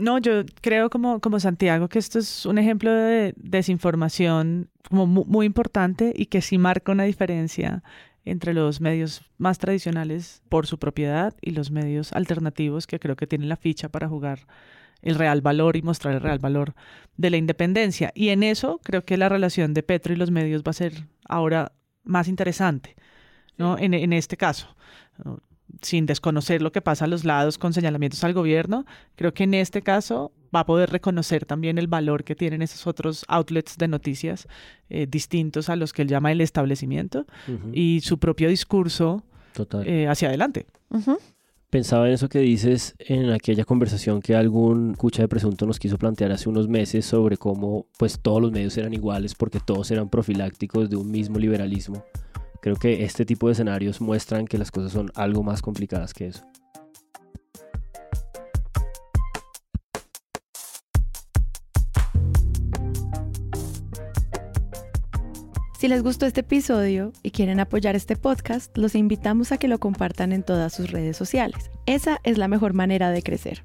No, yo creo como, como Santiago que esto es un ejemplo de desinformación como muy importante y que sí marca una diferencia entre los medios más tradicionales por su propiedad y los medios alternativos que creo que tienen la ficha para jugar el real valor y mostrar el real valor de la independencia. Y en eso creo que la relación de Petro y los medios va a ser ahora más interesante, ¿no? En, en este caso sin desconocer lo que pasa a los lados con señalamientos al gobierno, creo que en este caso va a poder reconocer también el valor que tienen esos otros outlets de noticias eh, distintos a los que él llama el establecimiento y su propio discurso eh, hacia adelante. Pensaba en eso que dices en aquella conversación que algún cucha de presunto nos quiso plantear hace unos meses sobre cómo pues todos los medios eran iguales porque todos eran profilácticos de un mismo liberalismo. Creo que este tipo de escenarios muestran que las cosas son algo más complicadas que eso. Si les gustó este episodio y quieren apoyar este podcast, los invitamos a que lo compartan en todas sus redes sociales. Esa es la mejor manera de crecer.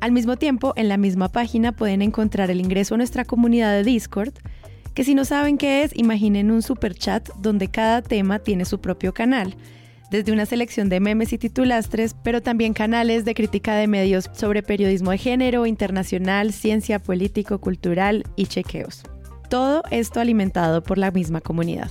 Al mismo tiempo, en la misma página pueden encontrar el ingreso a nuestra comunidad de Discord, que si no saben qué es, imaginen un super chat donde cada tema tiene su propio canal desde una selección de memes y titulastres, pero también canales de crítica de medios sobre periodismo de género, internacional, ciencia, político, cultural y chequeos. Todo esto alimentado por la misma comunidad.